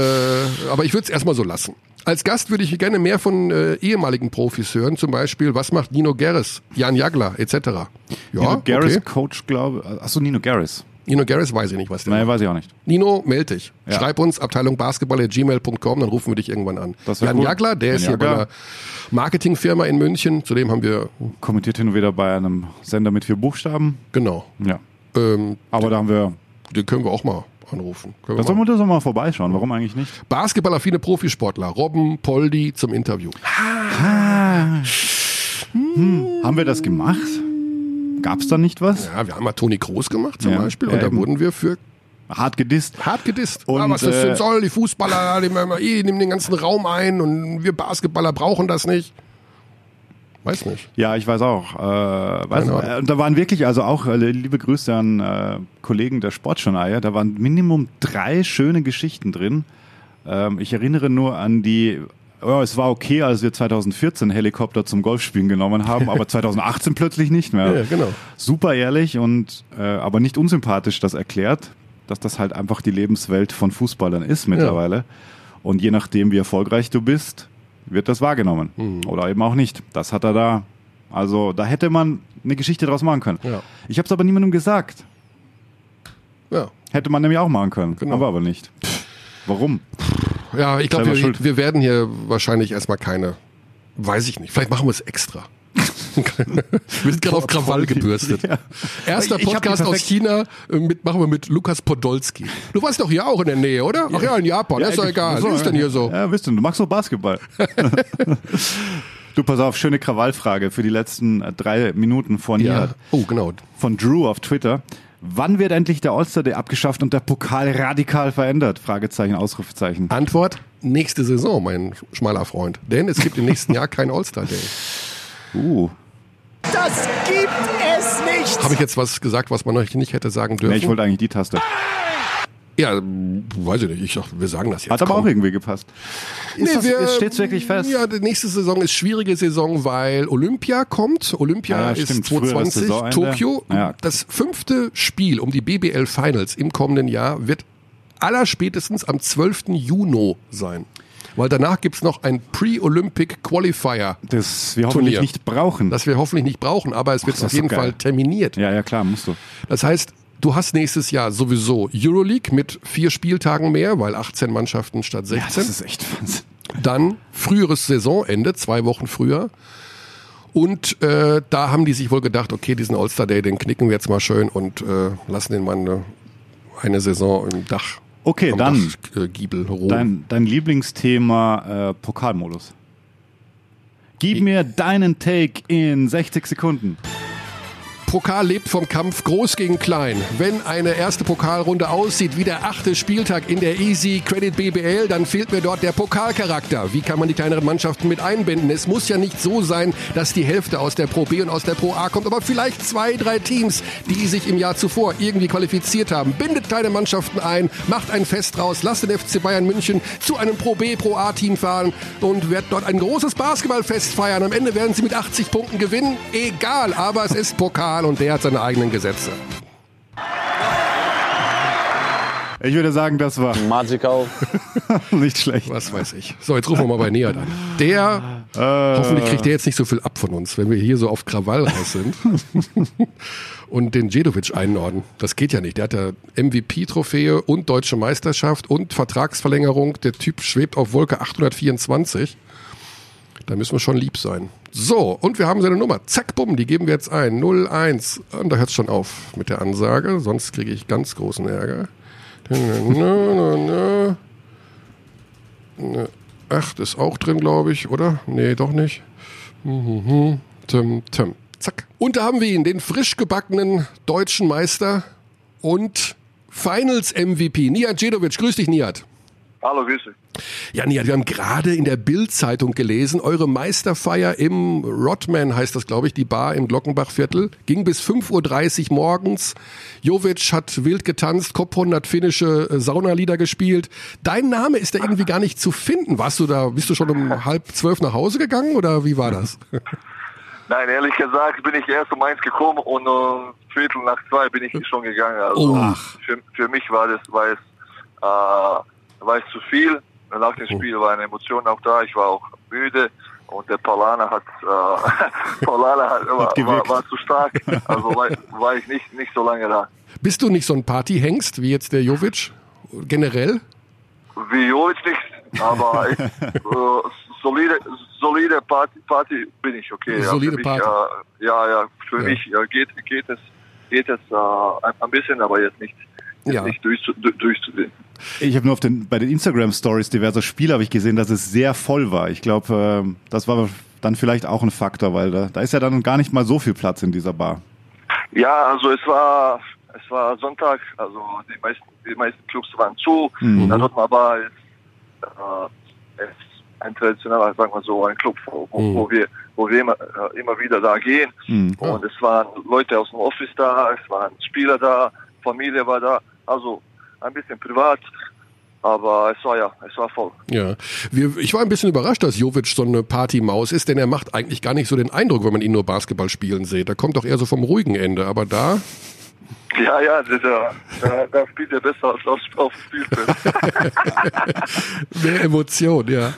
aber ich würde es erstmal so lassen. Als Gast würde ich gerne mehr von äh, ehemaligen Profis hören, zum Beispiel, was macht Nino Gerres, Jan Jagler etc. Ja, Nino Garris, okay. Coach, glaube Achso, Nino Garris. Nino Gerres weiß ich nicht, was der Nein, weiß ich auch nicht. Nino, meld dich. Ja. Schreib uns Abteilung Basketball@gmail.com, dann rufen wir dich irgendwann an. Jan cool. Jagler, der Jan ist hier bei Jagler. einer Marketingfirma in München. Zudem haben wir Kommentiert hin und wieder bei einem Sender mit vier Buchstaben. genau. Ja. Ähm, Aber da haben wir. den können wir auch mal anrufen. Können Da wir sollen mal. wir das doch mal vorbeischauen. Warum eigentlich nicht? Basketballaffine Profisportler Robben Poldi zum Interview. Haben wir das gemacht? Gab es da nicht was? Ja, wir haben mal Toni Kroos gemacht zum Ja, Beispiel ja, und da wurden wir für Hart gedisst. hart gedisst. Und, ah, was das äh, denn soll, die Fußballer, die, die nehmen den ganzen Raum ein und wir Basketballer brauchen das nicht. Weiß nicht. Ja, ich weiß auch. Äh, weiß, äh, und da waren wirklich, also auch äh, liebe Grüße an äh, Kollegen der Sportjournalie, da waren Minimum drei schöne Geschichten drin. Ähm, ich erinnere nur an die, ja, es war okay, als wir 2014 Helikopter zum Golfspielen genommen haben, aber 2018 plötzlich nicht mehr. Ja, genau. Super ehrlich und äh, aber nicht unsympathisch das erklärt, dass das halt einfach die Lebenswelt von Fußballern ist mittlerweile. Und je nachdem, wie erfolgreich du bist, wird das wahrgenommen. Mhm. Oder eben auch nicht. Das hat er da. Also da hätte man eine Geschichte draus machen können. Ja. Ich habe es aber niemandem gesagt. Ja. Hätte man nämlich auch machen können. Genau. Aber aber nicht. Warum? Ja, ich glaube, wir, wir werden hier wahrscheinlich erstmal keine, weiß ich nicht, vielleicht machen wir es extra. wir sind gerade auf Krawall gebürstet. Ja. Erster Podcast aus China äh, mit, machen wir mit Lukas Podolski. Du warst doch hier auch in der Nähe, oder? Ach ja, in Japan, ist doch egal. Wie ist denn hier so? Ja, wisst du, du magst doch Basketball. du, pass auf, schöne Krawallfrage für die letzten äh, drei Minuten von Ja. Nihat. Oh, genau. Von Drew auf Twitter. Wann wird endlich der All-Star Day abgeschafft und der Pokal radikal verändert? Fragezeichen, Ausrufezeichen. Antwort, nächste Saison, mein schmaler Freund. Denn es gibt im nächsten Jahr kein All-Star-Day. Uh. Das gibt es nicht. Habe ich jetzt was gesagt, was man euch nicht hätte sagen dürfen? Nee, ich wollte eigentlich die Taste. ja, weiß ich nicht. Ich dachte, wir sagen das jetzt. Hat aber Komm. auch irgendwie gepasst. Ist Nee, das, wir- ist, steht's wirklich fest? Ja, die nächste Saison ist schwierige Saison, weil Olympia kommt. Olympia ja, ist stimmt, früheres 2020, Saisonende. Tokio. Ja. Das fünfte Spiel um die BBL Finals im kommenden Jahr wird allerspätestens am 12. Juni sein. Weil danach gibt's noch ein Pre-Olympic Qualifier, Das wir hoffentlich Turnier. nicht brauchen. das wir hoffentlich nicht brauchen, aber es wird das auf jeden. Fall terminiert. ja, ja, klar, musst du. Das heißt, du hast nächstes Jahr sowieso Euroleague mit vier Spieltagen mehr, weil 18 Mannschaften statt 16. Ja, das ist echt Wahnsinn. Dann früheres Saisonende, zwei Wochen früher. Und äh, da haben die sich wohl gedacht, okay, diesen All-Star Day, den knicken wir jetzt mal schön und äh, lassen den Mann eine, eine Saison im Dach. Okay, am dann äh, Giebel dein, dein Lieblingsthema äh, Pokalmodus. Gib mir deinen Take in 60 Sekunden. Pokal lebt vom Kampf groß gegen klein. Wenn eine erste Pokalrunde aussieht wie der achte Spieltag in der Easy Credit BBL, dann fehlt mir dort der Pokalcharakter. Wie kann man die kleineren Mannschaften mit einbinden? Es muss ja nicht so sein, dass die Hälfte aus der Pro B und aus der Pro A kommt, aber vielleicht zwei, drei Teams, die sich im Jahr zuvor irgendwie qualifiziert haben. Bindet kleine Mannschaften ein, macht ein Fest draus, lasst den FC Bayern München zu einem Pro B, Pro A Team fahren und wird dort ein großes Basketballfest feiern. Am Ende werden sie mit 80 Punkten gewinnen. Egal, aber es ist Pokal und der hat seine eigenen Gesetze. Ich würde sagen, das war Magical. nicht schlecht. Was weiß ich. So, jetzt rufen wir mal bei Neat an. Der, hoffentlich kriegt der jetzt nicht so viel ab von uns, wenn wir hier so auf Krawall raus sind. und den Djedovic einordnen. Das geht ja nicht. Der hat ja MVP-Trophäe und deutsche Meisterschaft und Vertragsverlängerung. Der Typ schwebt auf Wolke 824. Da müssen wir schon lieb sein. So, und wir haben seine Nummer. Zack, bumm, die geben wir jetzt ein. 01. Und da hört es schon auf mit der Ansage, sonst kriege ich ganz großen Ärger. Nö, 8 ist auch drin, glaube ich, oder? Nee, doch nicht. Mhm, Tim, Tim. Zack. Und da haben wir ihn, den frisch gebackenen deutschen Meister und Finals MVP, Nihat Djedovic. Grüß dich, Nihat. Hallo, Grüße. Ja, Nihat, wir haben gerade in der Bild-Zeitung gelesen, eure Meisterfeier im Rodman heißt das, glaube ich, die Bar im Glockenbachviertel, ging bis 5.30 Uhr morgens. Jovic hat wild getanzt, Koppon hat finnische äh, Saunalieder gespielt. Dein Name ist da irgendwie gar nicht zu finden. Warst du da, bist du schon um halb zwölf nach Hause gegangen oder wie war das? Nein, ehrlich gesagt bin ich erst um eins gekommen und um Viertel nach zwei bin ich schon gegangen. Also Oh. für, für mich war das war es, äh, war es zu viel. Nach dem Spiel war eine Emotion auch da. Ich war auch müde und der Paulaner hat, äh, Paulaner hat, war, war, war zu stark. Also war, war ich nicht, nicht so lange da. Bist du nicht so ein Partyhengst wie jetzt der Jovic? Generell? Wie Jovic nicht, aber ich, äh, solide, solide Party, Party bin ich okay. Ja, Solide mich, Party. Äh, ja, ja, für Ja. mich äh, geht, geht es, geht es äh, ein, ein bisschen, aber jetzt nicht, Ja. nicht durch, durchzusehen. Ich habe nur auf den, bei den Instagram-Stories diverser Spiele habe ich gesehen, dass es sehr voll war. Ich glaube, ähm, das war dann vielleicht auch ein Faktor, weil da, da ist ja dann gar nicht mal so viel Platz in dieser Bar. Ja, also es war, es war Sonntag, also die meisten, die meisten Clubs waren zu. Mhm. Der Dortmund Bar ist, äh, ein traditioneller, sagen wir so, ein Club, wo, wo, Mhm. wo wir, wo wir immer, äh, immer wieder da gehen. Mhm. Und es waren Leute aus dem Office da, es waren Spieler da, Familie war da, also ein bisschen privat, aber es war ja, es war voll. Ja. Wir, ich war ein bisschen überrascht, dass Jovic so eine Partymaus ist, denn er macht eigentlich gar nicht so den Eindruck, wenn man ihn nur Basketball spielen sieht. Er kommt doch eher so vom ruhigen Ende, aber da. Ja, ja, äh, da, da spielt er besser als auf, auf dem Spielfeld. Mehr Emotion, ja.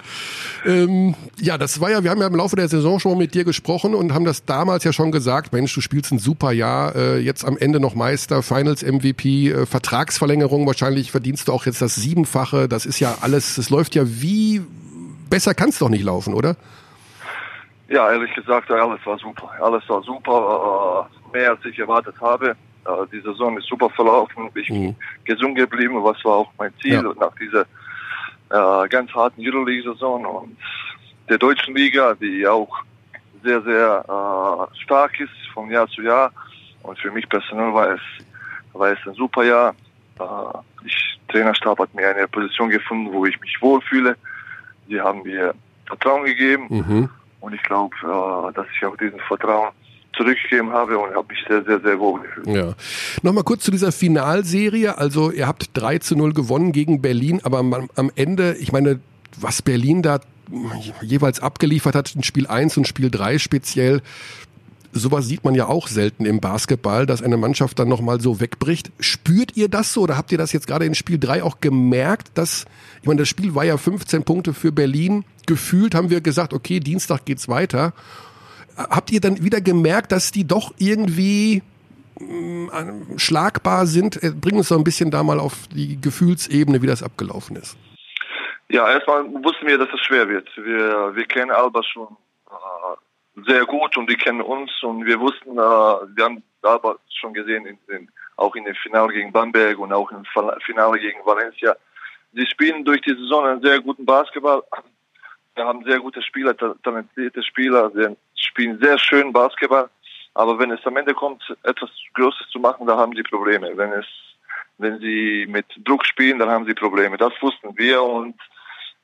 Ähm, ja, das war ja, wir haben ja im Laufe der Saison schon mit dir gesprochen und haben das damals ja schon gesagt, Mensch, du spielst ein super Jahr, äh, jetzt am Ende noch Meister, Finals MVP, äh, Vertragsverlängerung, wahrscheinlich verdienst du auch jetzt das Siebenfache, das ist ja alles, das läuft ja wie, besser kann es doch nicht laufen, oder? Ja, ehrlich gesagt, alles war super. Alles war super, äh, mehr als ich erwartet habe. Äh, die Saison ist super verlaufen. Ich bin Mhm. gesund geblieben, was war auch mein Ziel Ja. nach dieser äh, ganz harten Euroleague-Saison und der deutschen Liga, die auch sehr, sehr äh, stark ist von Jahr zu Jahr. Und für mich persönlich war es, war es ein super Jahr. Äh, ich, Trainerstab hat mir eine Position gefunden, wo ich mich wohlfühle. Die haben mir Vertrauen gegeben. Mhm. Und ich glaube, äh, dass ich auch diesen Vertrauen zurückgegeben habe und habe mich sehr, sehr, sehr wohl gefühlt. Ja. Nochmal kurz zu dieser Finalserie. Also ihr habt 3 zu 0 gewonnen gegen Berlin, aber am, Ende, ich meine, was Berlin da jeweils abgeliefert hat in Spiel 1 und Spiel 3 speziell, sowas sieht man ja auch selten im Basketball, dass eine Mannschaft dann nochmal so wegbricht. Spürt ihr das so oder habt ihr das jetzt gerade in Spiel 3 auch gemerkt, dass, ich meine, das Spiel war ja 15 Punkte für Berlin. Gefühlt haben wir gesagt, okay, Dienstag geht's weiter. Habt ihr dann wieder gemerkt, dass die doch irgendwie mh, schlagbar sind? Äh, Bring uns doch ein bisschen da mal auf die Gefühlsebene, wie das abgelaufen ist. Ja, erstmal wussten wir, dass es schwer wird. Wir, wir kennen Alba schon äh, sehr gut und die kennen uns und wir wussten, äh, wir haben Alba schon gesehen, in, in, auch in dem Finale gegen Bamberg und auch im Finale gegen Valencia. Sie spielen durch die Saison einen sehr guten Basketball. Wir haben sehr gute Spieler, ta- talentierte Spieler, sie spielen sehr schön Basketball. Aber wenn es am Ende kommt, etwas Großes zu machen, da haben sie Probleme. Wenn es, wenn sie mit Druck spielen, dann haben sie Probleme. Das wussten wir und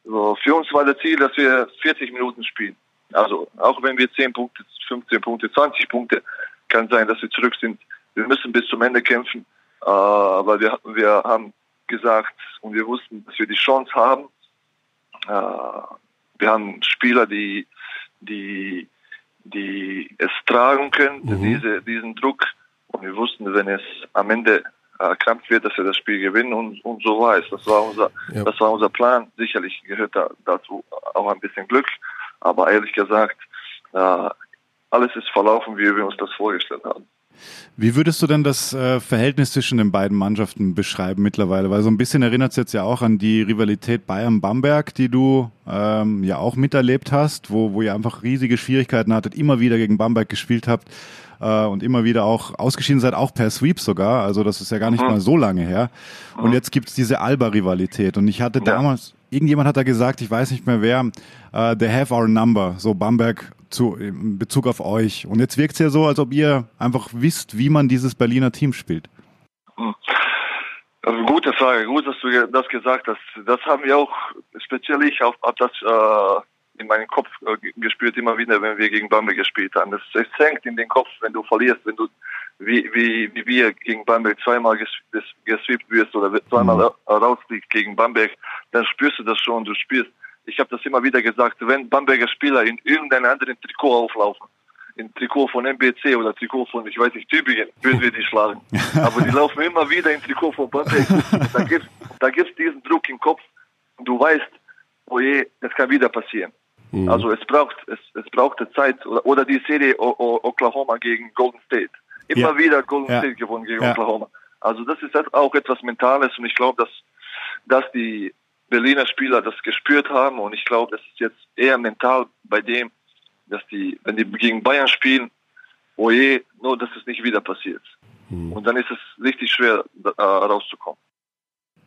so, für uns war das Ziel, dass wir 40 Minuten spielen. Also auch wenn wir 10 Punkte, 15 Punkte, 20 Punkte, kann sein, dass wir zurück sind. Wir müssen bis zum Ende kämpfen, äh, aber wir, wir haben gesagt und wir wussten, dass wir die Chance haben. Äh, wir haben Spieler, die, die, die es tragen können, Mhm. diese, diesen Druck. Und wir wussten, wenn es am Ende knapp wird, dass wir das Spiel gewinnen und, und so war es. Das war unser, Ja. das war unser Plan. Sicherlich gehört da, dazu auch ein bisschen Glück, aber ehrlich gesagt, äh, alles ist verlaufen, wie wir uns das vorgestellt haben. Wie würdest du denn das äh, Verhältnis zwischen den beiden Mannschaften beschreiben mittlerweile? Weil so ein bisschen erinnert es jetzt ja auch an die Rivalität Bayern-Bamberg, die du ähm, ja auch miterlebt hast, wo, wo ihr einfach riesige Schwierigkeiten hattet, immer wieder gegen Bamberg gespielt habt äh, und immer wieder auch ausgeschieden seid, auch per Sweep sogar. Also das ist ja gar nicht mal so lange her. Und jetzt gibt's diese Alba-Rivalität. Und ich hatte Ja. damals, irgendjemand hat da gesagt, ich weiß nicht mehr wer, äh, they have our number, so Bamberg zu, in Bezug auf euch. Und jetzt wirkt's ja so, als ob ihr einfach wisst, wie man dieses Berliner Team spielt. Also gute Frage, gut, dass du das gesagt hast. Das haben wir auch, speziell ich, auch, hab das äh, in meinen Kopf äh, ge- gespürt, immer wieder, wenn wir gegen Bamberg gespielt haben. Das, es hängt in den Kopf, wenn du verlierst, wenn du, wie, wie, wie wir gegen Bamberg zweimal ges, ges, gesweept wirst oder zweimal Mhm. ra- rausfliegt gegen Bamberg, dann spürst du das schon, du spürst. Ich habe das immer wieder gesagt, wenn Bamberger Spieler in irgendeinem anderen Trikot auflaufen, in Trikot von MBC oder Trikot von, ich weiß nicht, Tübingen, würden wir die schlagen. Aber die laufen immer wieder in Trikot von Bamberg. Da gibt's, da gibt's diesen Druck im Kopf und du weißt, oh je, es kann wieder passieren. Mhm. Also es braucht, es, es brauchte Zeit oder, oder die Serie o, o, Oklahoma gegen Golden State. Immer ja. wieder Golden ja. State gewonnen gegen ja. Oklahoma. Also das ist auch etwas Mentales und ich glaube, dass, dass die Berliner Spieler das gespürt haben und ich glaube, das ist jetzt eher mental bei dem, dass die, wenn die gegen Bayern spielen, oje, nur dass es nicht wieder passiert. Mhm. Und dann ist es richtig schwer, äh, rauszukommen.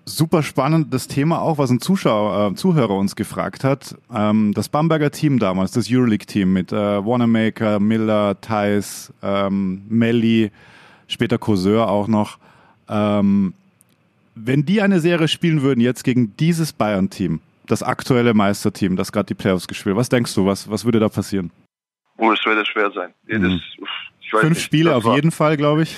Super spannendes Thema auch, was ein Zuschauer, äh, Zuhörer uns gefragt hat. Ähm, das Bamberger Team damals, das Euroleague-Team mit äh, Wanamaker, Miller, Thais, ähm, Melli, später Courseur auch noch. Ähm, wenn die eine Serie spielen würden jetzt gegen dieses Bayern-Team, das aktuelle Meisterteam, das gerade die Playoffs gespielt, was denkst du, was, was würde da passieren? Oh, es würde schwer sein. Jedes, mhm. Fünf nicht, Spiele auf war, jeden Fall, glaube ich.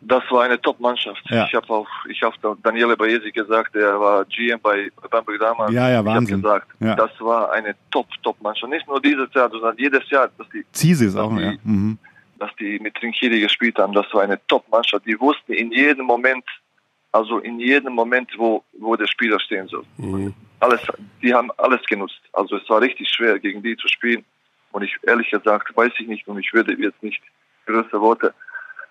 Das war eine Top-Mannschaft. Ja. Ich habe auch, ich habe Daniele Baesi gesagt, der war GM bei Bamberg damals. Ja, ja, Wahnsinn. Ich gesagt, ja. das war eine Top-Top-Mannschaft. Nicht nur dieses Jahr, sondern jedes Jahr, dass die. Zisis auch, die, ja. Mhm. Dass die mit Trinkieri gespielt haben, das war eine Top-Mannschaft. Die wussten in jedem Moment, also in jedem Moment, wo, wo der Spieler stehen soll. Mhm. Alles, die haben alles genutzt. Also es war richtig schwer, gegen die zu spielen. Und ich, ehrlich gesagt, weiß ich nicht und ich würde jetzt nicht größere Worte,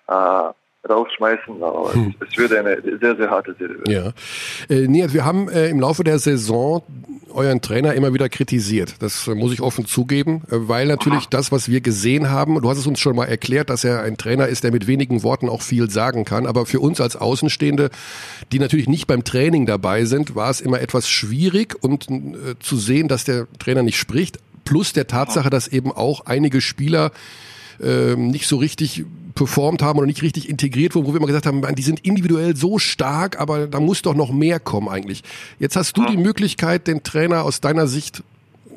äh, rausschmeißen, aber hm. es, würde eine sehr, sehr harte Serie werden. Ja. Äh, Nihat, wir haben äh, im Laufe der Saison euren Trainer immer wieder kritisiert. Das äh, muss ich offen zugeben, äh, weil natürlich das, was wir gesehen haben, du hast es uns schon mal erklärt, dass er ein Trainer ist, der mit wenigen Worten auch viel sagen kann, aber für uns als Außenstehende, die natürlich nicht beim Training dabei sind, war es immer etwas schwierig und äh, zu sehen, dass der Trainer nicht spricht, plus der Tatsache, dass eben auch einige Spieler ähm, nicht so richtig performt haben oder nicht richtig integriert wurden, wo wir immer gesagt haben, die sind individuell so stark, aber da muss doch noch mehr kommen eigentlich. Jetzt hast du die Möglichkeit, den Trainer aus deiner Sicht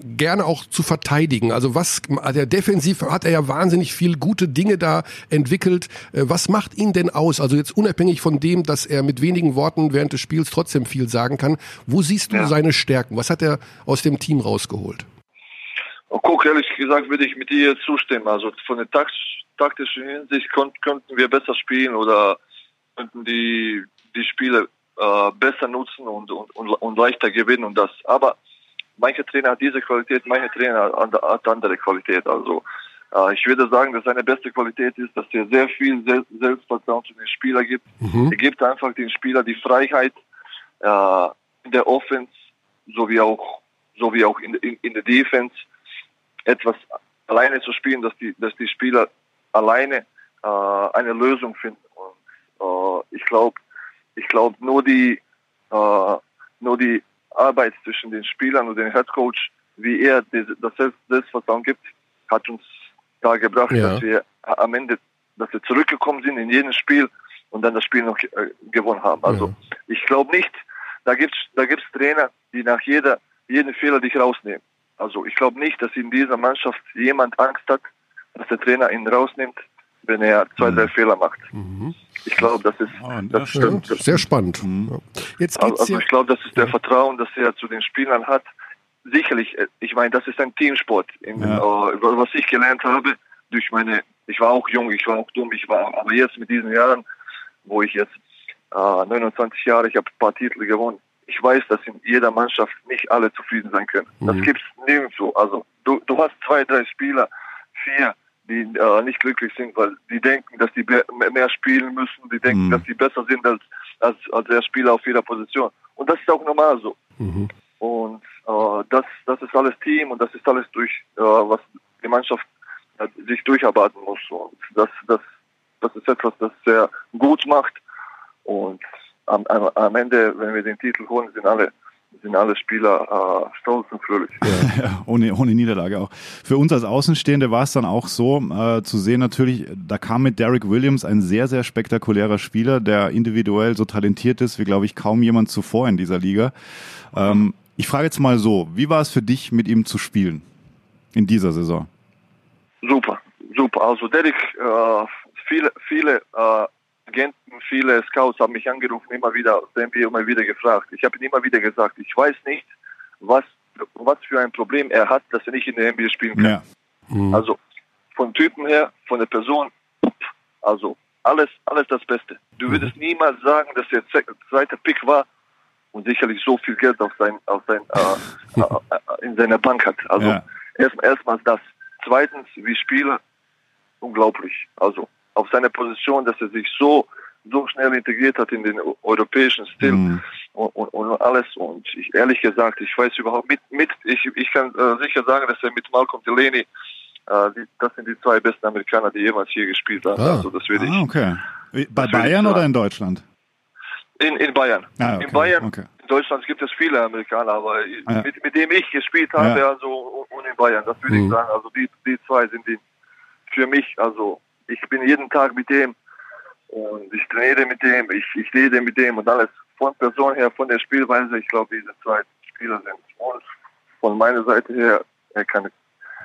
gerne auch zu verteidigen. Also was, der defensiv hat er ja wahnsinnig viel gute Dinge da entwickelt. Äh, was macht ihn denn aus? Also jetzt unabhängig von dem, dass er mit wenigen Worten während des Spiels trotzdem viel sagen kann. Wo siehst du ja. seine Stärken? Was hat er aus dem Team rausgeholt? Oh, guck, ehrlich gesagt würde ich mit dir zustimmen. Also von der taktischen Hinsicht könnten wir besser spielen oder könnten die, die Spiele äh, besser nutzen und, und, und, und leichter gewinnen und das. Aber manche Trainer hat diese Qualität, manche Trainer hat andere Qualität. Also äh, ich würde sagen, dass seine beste Qualität ist, dass er sehr viel Selbstvertrauen zu den Spielern gibt. Mhm. Er gibt einfach den Spieler die Freiheit äh, in der Offense sowie auch sowie auch in, in, in der Defense etwas alleine zu spielen, dass die, dass die Spieler alleine äh, eine Lösung finden. Und äh, ich glaube, ich glaube nur die äh, nur die Arbeit zwischen den Spielern und dem Headcoach, wie er das Selbstvertrauen gibt, hat uns da gebracht, ja. dass wir am Ende, dass wir zurückgekommen sind in jedes Spiel und dann das Spiel noch äh, gewonnen haben. Also ja. ich glaube nicht, da gibt's da gibt's Trainer, die nach jeder jeden Fehler dich rausnehmen. Also ich glaube nicht, dass in dieser Mannschaft jemand Angst hat, dass der Trainer ihn rausnimmt, wenn er zwei, drei mhm. Fehler macht. Mhm. Ich glaube, das ist oh, das stimmt. Sehr spannend. Mhm. Jetzt geht's also ich glaube, das ist der Vertrauen, das er zu den Spielern hat. Sicherlich, äh, ich meine, das ist ein Teamsport. In, ja. uh, was ich gelernt habe, durch meine, ich war auch jung, ich war auch dumm, ich war, aber jetzt mit diesen Jahren, wo ich jetzt uh, 29 Jahre, ich habe ein paar Titel gewonnen ich weiß, dass in jeder Mannschaft nicht alle zufrieden sein können. Mhm. Das gibt's nirgendwo. Also du, du hast zwei, drei Spieler, vier, die äh, nicht glücklich sind, weil die denken, dass die mehr spielen müssen, die denken, mhm. dass die besser sind als, als, als der Spieler auf jeder Position. Und das ist auch normal so. Mhm. Und äh, das, das ist alles Team und das ist alles durch, äh, was die Mannschaft äh, sich durcharbeiten muss. Und das, das, das ist etwas, das sehr gut macht. Und am, am, am Ende, wenn wir den Titel holen, sind alle sind alle Spieler äh, stolz und fröhlich. Ja, ohne, ohne Niederlage auch. Für uns als Außenstehende war es dann auch so äh, zu sehen natürlich, da kam mit Derek Williams ein sehr, sehr spektakulärer Spieler, der individuell so talentiert ist, wie glaube ich kaum jemand zuvor in dieser Liga. Ähm, ich frage jetzt mal so, wie war es für dich, mit ihm zu spielen in dieser Saison? Super, super. Also Derek, äh, viele, viele äh, Agenten, viele Scouts haben mich angerufen, immer wieder, NBA immer wieder gefragt. Ich habe ihn immer wieder gesagt, ich weiß nicht, was, was für ein Problem er hat, dass er nicht in der NBA spielen kann. Ja. Mhm. Also von Typen her, von der Person, also alles, alles das Beste. Du würdest niemals sagen, dass der ze- zweite Pick war und sicherlich so viel Geld auf sein, auf sein, äh, äh, in seiner Bank hat. Also Ja. erst, erstmals das. Zweitens, wie Spieler, unglaublich. Also auf seiner Position, dass er sich so so schnell integriert hat in den eu- europäischen Stil Mhm. und, und, und alles. Und ich ehrlich gesagt, ich weiß überhaupt mit mit ich ich kann äh, sicher sagen, dass er mit Malcolm Delaney äh, die, das sind die zwei besten Amerikaner, die jemals hier gespielt haben. Ah. Also das würde Ah, ich okay. Bei Bayern oder in Deutschland? in in Bayern. Ah, okay, In Bayern, okay. in Deutschland gibt es viele Amerikaner, aber Ah, ja. mit, mit dem ich gespielt habe, Ja. also und in Bayern, das würde Mhm. ich sagen. Also die die zwei sind die für mich. Also ich bin jeden Tag mit dem und ich trainiere mit dem, ich ich rede mit dem und alles von Person her, von der Spielweise. Ich glaube, diese zwei Spieler sind und von meiner Seite her, er kann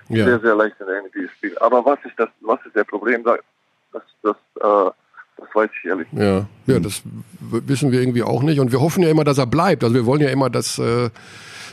Ja. sehr sehr leicht in der NBA spielen. Aber was ist das? Was ist der Problem? da? Das das äh, das weiß ich ehrlich. Ja, ja, das wissen wir irgendwie auch nicht. Und wir hoffen ja immer, dass er bleibt. Also wir wollen ja immer, dass äh,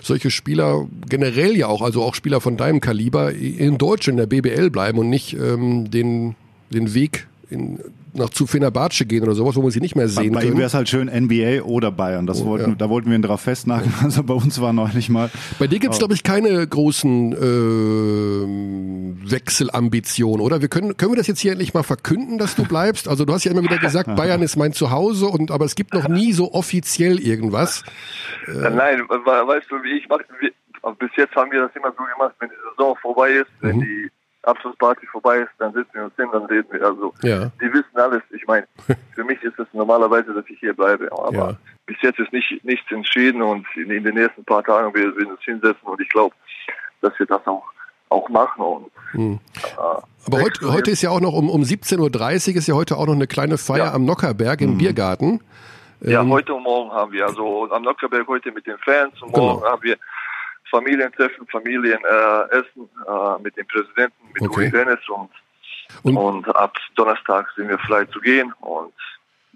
solche Spieler generell ja auch, also auch Spieler von deinem Kaliber, in Deutschland in der BBL bleiben und nicht ähm, den, den Weg in, nach zu Fenerbahce gehen oder sowas, wo wir sie nicht mehr Bei, sehen bei ihm können. wäre es halt schön NBA oder Bayern. Das Oh, wollten, ja. Da wollten wir ihn drauf festnageln. Also bei uns war neulich mal. Bei dir gibt's Oh. glaube ich, keine großen äh, Wechselambitionen, oder? Wir können, können wir das jetzt hier endlich mal verkünden, dass du bleibst? Also du hast ja immer wieder gesagt, Bayern ist mein Zuhause, und aber es gibt noch nie so offiziell irgendwas. Äh, Nein, we- weißt du, wie ich mache, bis jetzt haben wir das immer so gemacht, wenn die Saison vorbei ist, wenn Mhm. die Abschlussparty vorbei ist, dann sitzen wir uns hin, dann reden wir. Also Ja. die wissen alles. Ich meine, für mich ist es normalerweise, dass ich hier bleibe. Aber Ja. bis jetzt ist nicht nichts entschieden und in, in den nächsten paar Tagen wir werden uns hinsetzen und ich glaube, dass wir das auch auch machen und Hm. äh, Aber heute, heute ist ja auch noch um, um 17.30 Uhr ist ja heute auch noch eine kleine Feier Ja. am Nockerberg im Biergarten. Ja, Ähm, heute und morgen haben wir, also am Nockerberg heute mit den Fans und Genau. morgen haben wir Familientreffen, Familienessen äh, Essen, äh, mit dem Präsidenten, mit Okay. Uli Dennis und, Und- und, ab Donnerstag sind wir frei zu gehen und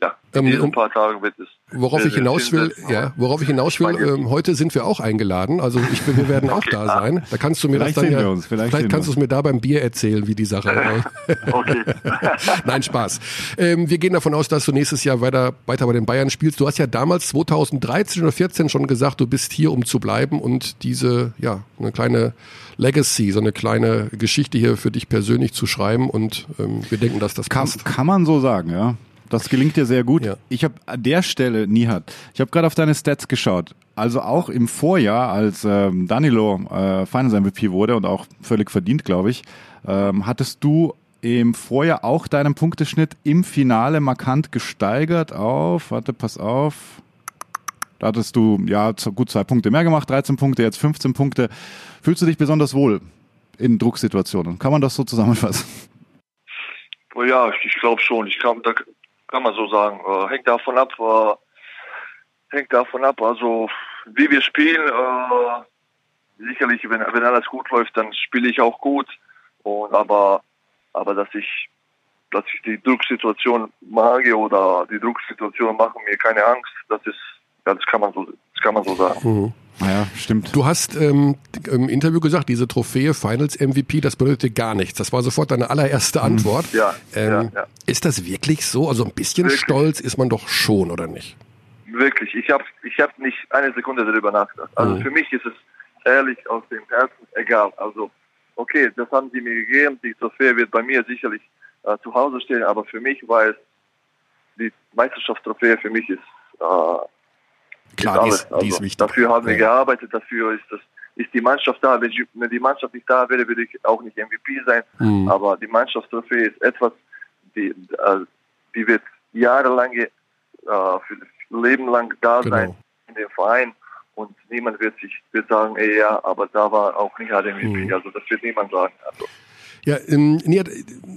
ja, in Ähm, um- paar Tagen wird es. Worauf ich hinaus will, ja, worauf ich hinaus will, ähm, heute sind wir auch eingeladen. Also ich, wir werden auch da sein. Da kannst du mir Vielleicht das dann sehen ja, wir uns, vielleicht vielleicht sehen kannst du es mir da beim Bier erzählen, wie die Sache. Okay. Nein, Spaß. Ähm, wir gehen davon aus, dass du nächstes Jahr weiter, weiter bei den Bayern spielst. Du hast ja damals 2013 oder 14 schon gesagt, du bist hier, um zu bleiben und diese, ja, eine kleine Legacy, so eine kleine Geschichte hier für dich persönlich zu schreiben und ähm, wir denken, dass das Kann, passt. kann man so sagen, ja. Das gelingt dir sehr gut. Ja. Ich habe an der Stelle, Nihat, ich habe gerade auf deine Stats geschaut. Also auch im Vorjahr, als ähm, Danilo äh, Finals MVP wurde und auch völlig verdient, glaube ich, ähm, hattest du im Vorjahr auch deinen Punkteschnitt im Finale markant gesteigert auf, warte, pass auf, da hattest du ja gut zwei Punkte mehr gemacht, 13 Punkte, jetzt 15 Punkte. Fühlst du dich besonders wohl in Drucksituationen? Kann man das so zusammenfassen? Oh ja, ich, ich glaube schon. Ich kann, da kann man so sagen. Äh, hängt davon ab, äh, hängt davon ab, also wie wir spielen. Äh, sicherlich, wenn, wenn alles gut läuft, dann spiele ich auch gut. Und aber, aber dass ich, dass ich die Drucksituation mag oder die Drucksituation machen mir keine Angst, das ist, ja, das kann man so, das kann man so sagen. Mhm. Naja, stimmt. Du hast ähm, im Interview gesagt, diese Trophäe Finals MVP, das bedeutet dir gar nichts. Das war sofort deine allererste Antwort. Ja, Ähm, ja, ja. Ist das wirklich so? Also ein bisschen Wirklich. stolz ist man doch schon, oder nicht? Wirklich, ich habe ich hab nicht eine Sekunde darüber nachgedacht. Also Mhm. für mich ist es ehrlich aus dem Herzen egal. Also, okay, das haben sie mir gegeben, die Trophäe wird bei mir sicherlich äh, zu Hause stehen, aber für mich war es, die Meisterschaftstrophäe für mich ist, äh, Klar, die alles. ist, die Also, ist wichtig. Dafür haben wir gearbeitet, dafür ist das ist die Mannschaft da. Wenn, ich, wenn die Mannschaft nicht da wäre, würde ich auch nicht MVP sein. Mhm. Aber die Mannschaftstrophäe ist etwas, die, äh, die wird jahrelang, äh, für Leben lang da Genau. sein in dem Verein. Und niemand wird sich wird sagen, ey, ja, aber da war auch nicht HDMVP. Mhm. Also das wird niemand sagen. Also, Ja, ähm, Nihat,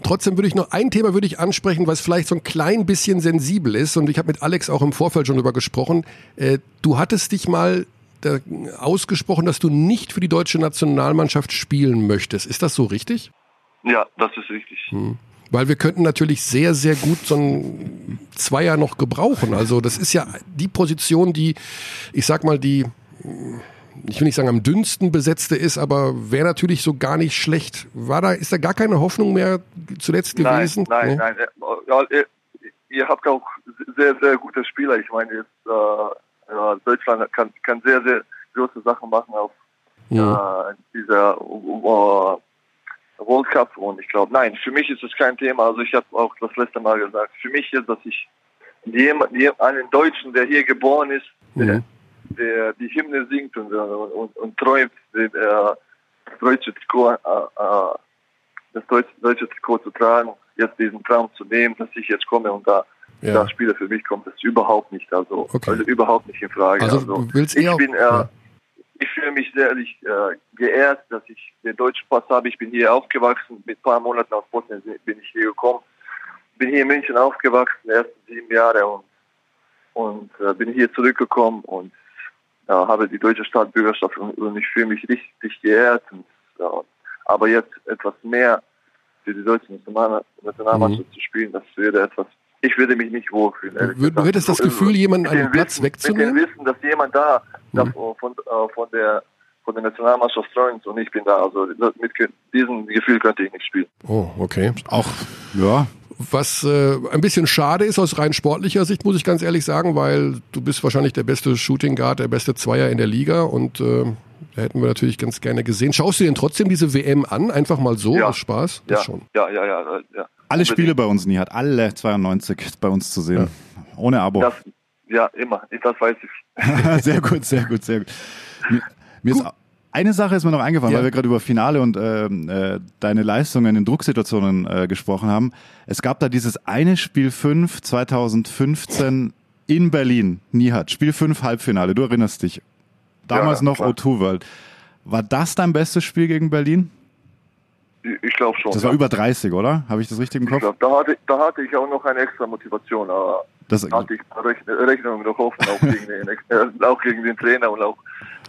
trotzdem würde ich noch ein Thema würde ich ansprechen, was vielleicht so ein klein bisschen sensibel ist. Und ich habe mit Alex auch im Vorfeld schon drüber gesprochen. Äh, du hattest dich mal da, ausgesprochen, dass du nicht für die deutsche Nationalmannschaft spielen möchtest. Ist das so richtig? ja, das ist richtig. Hm. Weil wir könnten natürlich sehr, sehr gut so ein Zweier noch gebrauchen. Also das ist ja die Position, die, ich sag mal, die ich will nicht sagen am dünnsten besetzte ist, aber wäre natürlich so gar nicht schlecht. War da, ist da gar keine Hoffnung mehr zuletzt gewesen? Nein, Nee? nein, nein. Ja, ihr, ihr habt auch sehr, sehr gute Spieler. Ich meine, jetzt, äh, ja, Deutschland kann, kann sehr, sehr große Sachen machen auf Ja. äh, dieser uh, World Cup und ich glaube, nein, für mich ist es kein Thema. Also ich habe auch das letzte Mal gesagt, für mich ist, dass ich jemand, einen Deutschen, der hier geboren ist, Mhm. der die Hymne singt und, und, und, und träumt, den, äh, das deutsche Trikot, äh, äh, das deutsche, deutsche Trikot zu tragen, jetzt diesen Traum zu nehmen, dass ich jetzt komme und da Ja. da Spieler für mich kommt, das ist überhaupt nicht, also, Okay. also überhaupt nicht in Frage. Also, Also, willst ich bin, äh, ja. ich fühle mich sehr ehrlich, äh, geehrt, dass ich den deutschen Pass habe. Ich bin hier aufgewachsen, mit ein paar Monaten aus Bosnien bin ich hier gekommen. Bin hier in München aufgewachsen, die ersten sieben Jahre und, und äh, bin hier zurückgekommen und äh, habe die deutsche Staatsbürgerschaft und, und ich fühle mich richtig geehrt. Und, ja, aber jetzt etwas mehr für die deutsche National- Nationalmannschaft zu spielen, das würde etwas, ich würde mich nicht wohlfühlen. ehrlich Mhm. Du- du gesagt. hättest das Also, Gefühl, jemanden einen Platz Wissen, wegzunehmen? Mit dem Wissen, dass jemand da, da Mhm. von, äh, von der von der Nationalmannschaft träumt und ich bin da. Also mit diesem Gefühl könnte ich nicht spielen. Oh, okay. Auch, ja, Was äh, ein bisschen schade ist aus rein sportlicher Sicht, muss ich ganz ehrlich sagen, weil du bist wahrscheinlich der beste Shooting Guard, der beste Zweier in der Liga und äh, da hätten wir natürlich ganz gerne gesehen. Schaust du dir denn trotzdem diese WM an? Einfach mal so, Ja. aus Spaß? Ja, schon. ja, ja, ja, ja. ja. alle. Spiele bei uns nie hat, alle 92 bei uns zu sehen. Ohne Abo. Das, ja, immer. Das weiß ich. sehr gut, sehr gut, sehr gut. Mir, mir ist eine Sache ist mir noch eingefallen, Ja. weil wir gerade über Finale und ähm, äh, deine Leistungen in Drucksituationen äh, gesprochen haben. Es gab da dieses eine Spiel 5 2015 in Berlin, Nihat, Spiel 5 Halbfinale, du erinnerst dich. Damals Ja, noch klar. O2 World. War das dein bestes Spiel gegen Berlin? Ich, glaube schon. Das ja. war über 30, oder? Habe ich das richtig im Kopf? glaub, da, hatte, da hatte ich auch noch eine extra Motivation. Aber Das, da hatte ich Rechn Rechnungen noch offen, auch gegen, den, äh, auch gegen den Trainer und auch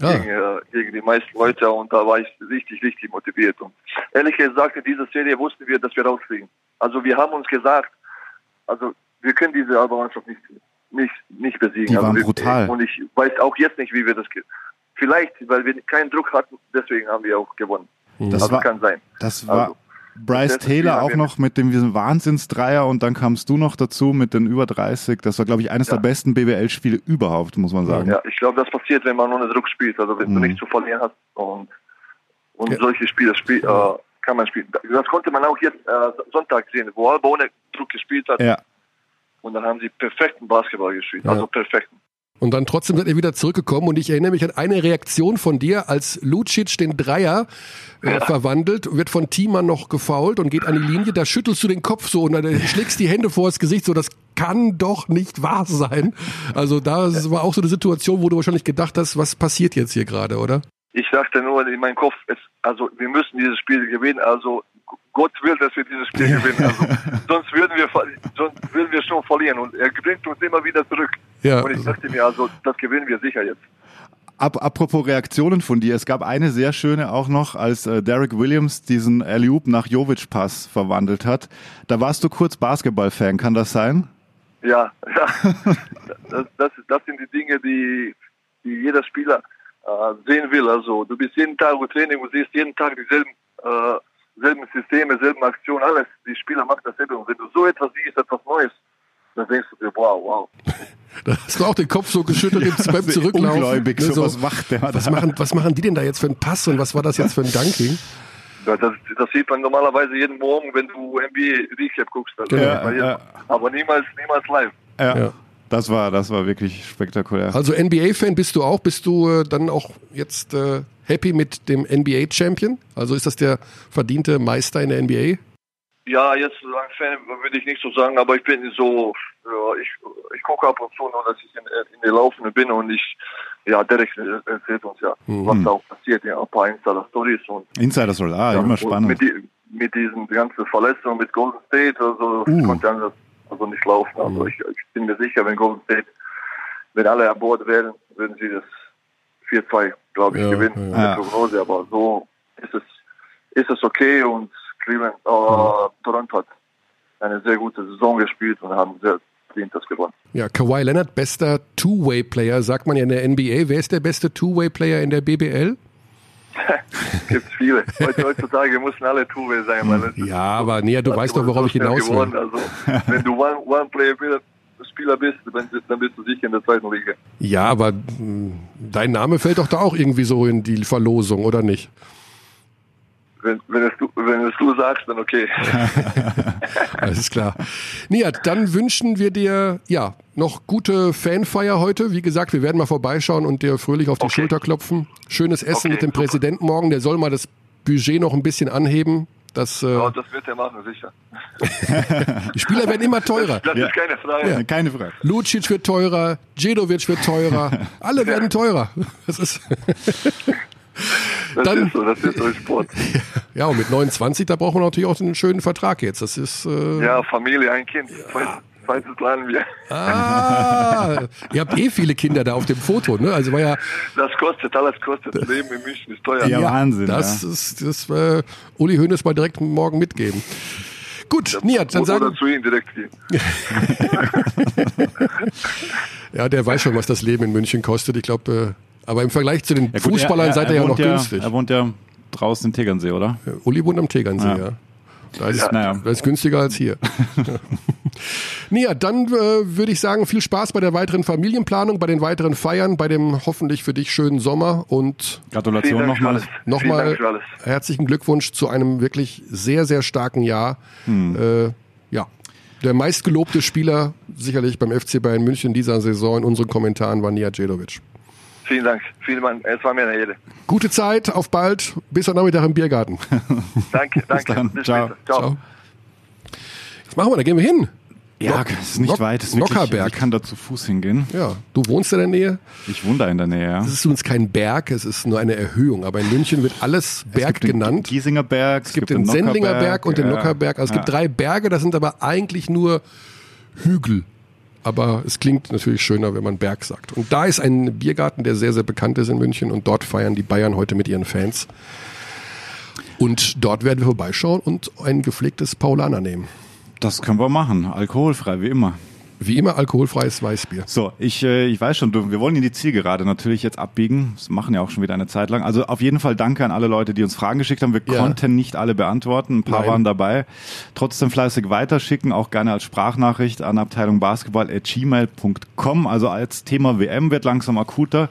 Ah. gegen, äh, gegen die meisten Leute. Und da war ich richtig, richtig motiviert. Und ehrlich gesagt, in dieser Serie wussten wir, dass wir rausfliegen. Also wir haben uns gesagt, also wir können diese Alba-Mannschaft nicht, nicht, nicht besiegen. Die also waren wir, brutal. Und ich weiß auch jetzt nicht, wie wir das... Vielleicht, weil wir keinen Druck hatten, deswegen haben wir auch gewonnen. das also war, kann sein. das war Also, Bryce Taylor auch noch mit dem diesem Wahnsinnsdreier und dann kamst du noch dazu mit den über 30. Das war, glaube ich, eines Ja. der besten BWL-Spiele überhaupt, muss man sagen. Ja, ich glaube, das passiert, wenn man ohne Druck spielt. Also wenn Mhm. du nichts zu verlieren hast und, und Ja. solche Spiele spiel, äh, kann man spielen. Das konnte man auch jetzt äh, Sonntag sehen, wo Alba ohne Druck gespielt hat. Ja. Und dann haben sie perfekten Basketball gespielt. Also perfekten. Und dann trotzdem seid ihr wieder zurückgekommen und ich erinnere mich an eine Reaktion von dir, als Lucic den Dreier äh, verwandelt, wird von Thiemann noch gefault und geht an die Linie, da schüttelst du den Kopf so und dann schlägst die Hände vor das Gesicht, so das kann doch nicht wahr sein. Also da war auch so eine Situation, wo du wahrscheinlich gedacht hast, was passiert jetzt hier gerade, oder? Ich dachte nur in meinem Kopf, es, also wir müssen dieses Spiel gewinnen. Also Gott will, dass wir dieses Spiel gewinnen. Also, sonst würden wir sonst würden wir schon verlieren. Und er bringt uns immer wieder zurück. Ja. Und ich dachte mir, also das gewinnen wir sicher jetzt. Ap apropos Reaktionen von dir, es gab eine sehr schöne auch noch, als äh, Derek Williams diesen Alley-Oop nach Jovic-Pass verwandelt hat. Da warst du kurz Basketball-Fan, kann das sein? Ja, ja. Das, das, das sind die Dinge, die, die jeder Spieler äh, sehen will. Also du bist jeden Tag im Training und siehst jeden Tag dieselben äh, selben Systeme, selben Aktionen, alles. Die Spieler machen dasselbe. Und wenn du so etwas siehst, etwas Neues, dann denkst du dir, wow, wow. Da hast du auch den Kopf so geschüttelt im- beim Also Zurücklaufen. Ungläubig, Ne, so, was macht der was da? machen, was machen die denn da jetzt für einen Pass und was war das jetzt für ein Dunking? Ja, Das, das sieht man normalerweise jeden Morgen, wenn du NBA Recap guckst. Also, Genau. aber, Ja, ja. aber niemals, niemals live. Ja, Ja. Das war, das war wirklich spektakulär. Also NBA-Fan bist du auch? Bist du äh, dann auch jetzt äh, happy mit dem NBA-Champion? Also ist das der verdiente Meister in der NBA? Ja, jetzt so ein Fan würde ich nicht so sagen, aber ich bin so, ja, ich, ich gucke ab und zu nur, dass ich in, in der Laufende bin und ich, ja, Derek erzählt uns ja, Mhm. was da auch passiert, ja, ein paar Insider-Stories und Insider Soll, ah, ja, immer spannend. Mit, die, mit diesen ganzen Verletzungen mit Golden State, also Uh. konnte anders also nicht laufen. Also Mhm. ich, ich bin mir sicher, wenn Golden State, wenn alle an Bord wären, würden sie das 4-2, glaube ich, Ja, gewinnen. ja. Die Prognose, aber so ist es, ist es okay und Cleveland, äh, Mhm. Toronto hat eine sehr gute Saison gespielt und haben sehr, verdient das gewonnen. Ja, Kawhi Leonard, bester Two-Way-Player, sagt man ja in der NBA. Wer ist der beste Two-Way-Player in der BBL? Gibt viele. Heutzutage müssen alle Two-Way sein. Weil Ja, aber nee, du weißt doch, worauf ich hinaus will. Also, wenn du One-Player-Spieler bist, dann dann bist du sicher in der zweiten Liga. Ja, aber mh, dein Name fällt doch da auch irgendwie so in die Verlosung, oder nicht? Wenn, wenn, es du, wenn es du sagst, dann okay. Alles klar. Nihat, dann wünschen wir dir ja noch gute Fanfeier heute. Wie gesagt, wir werden mal vorbeischauen und dir fröhlich auf die Okay. Schulter klopfen. Schönes Essen Okay, mit dem super. Präsidenten morgen. Der soll mal das Budget noch ein bisschen anheben. Das, äh, Ja, das wird er machen, sicher. die Spieler werden immer teurer. Das ist keine Frage. Keine Frage. Lucic wird teurer, Djedovic wird teurer, alle werden teurer. Das ist, Das Dann- ist so, das ist so Sport. ja, und mit 29, da braucht man natürlich auch einen schönen Vertrag jetzt. Das ist, äh, Ja, Familie, ein Kind. Zweites, zweites planen wir. ah, ihr habt eh viele Kinder da auf dem Foto, ne? Also war ja, Das kostet, alles kostet. Leben in München ist teuer. Ja, Wahnsinn. das ja. ist, das, äh, Uli Hoeneß mal direkt morgen mitgeben. Gut, Nihat, dann Oder sagen, zu ihm direkt gehen. ja, der weiß schon, was das Leben in München kostet. Ich glaube, äh, aber im Vergleich zu den Ja, gut, Fußballern seid ihr ja noch günstig. Er wohnt ja draußen in Tegernsee, oder? Uli wohnt am Tegernsee, ja. Ja. Da ist, Naja. das ist günstiger als hier. Nia, dann äh, würde ich sagen, viel Spaß bei der weiteren Familienplanung, bei den weiteren Feiern, bei dem hoffentlich für dich schönen Sommer und Gratulation nochmal. nochmal herzlichen Glückwunsch zu einem wirklich sehr, sehr starken Jahr. Hm. Äh, ja, der meistgelobte Spieler sicherlich beim FC Bayern München in dieser Saison in unseren Kommentaren war Nia Djedovic. Vielen Dank. Vielen Dank. Es war mir eine Ehre. Gute Zeit, auf bald, bis heute Nachmittag im Biergarten. Danke, danke. dann. Bis Ciao. später. Ciao. Ciao. Was machen wir? Da gehen wir hin. Ja, es ist nicht Nock- weit. Es ist wirklich, Nockerberg. Ich kann da zu Fuß hingehen. Ja, du wohnst in der Nähe. Ich wohne da in der Nähe, ja. Es ist übrigens kein Berg, es ist nur eine Erhöhung. Aber in München wird alles Berg es gibt den genannt. Giesinger Berg, Es gibt den Sendlinger Berg und den ja. Nockerberg. Also es gibt Ja. drei Berge, das sind aber eigentlich nur Hügel. Aber es klingt natürlich schöner, wenn man Berg sagt. Und da ist ein Biergarten, der sehr, sehr bekannt ist in München. Und dort feiern die Bayern heute mit ihren Fans. Und dort werden wir vorbeischauen und ein gepflegtes Paulaner nehmen. Das können wir machen. Alkoholfrei, wie immer. Wie immer alkoholfreies Weißbier. So, ich, äh, ich weiß schon, wir wollen in die Zielgerade natürlich jetzt abbiegen. Das machen ja auch schon wieder eine Zeit lang. Also auf jeden Fall danke an alle Leute, die uns Fragen geschickt haben. Wir Ja. konnten nicht alle beantworten. Ein paar Nein. waren dabei. Trotzdem fleißig weiterschicken, auch gerne als Sprachnachricht an Abteilung Basketball@gmail.com. Also als Thema WM wird langsam akuter.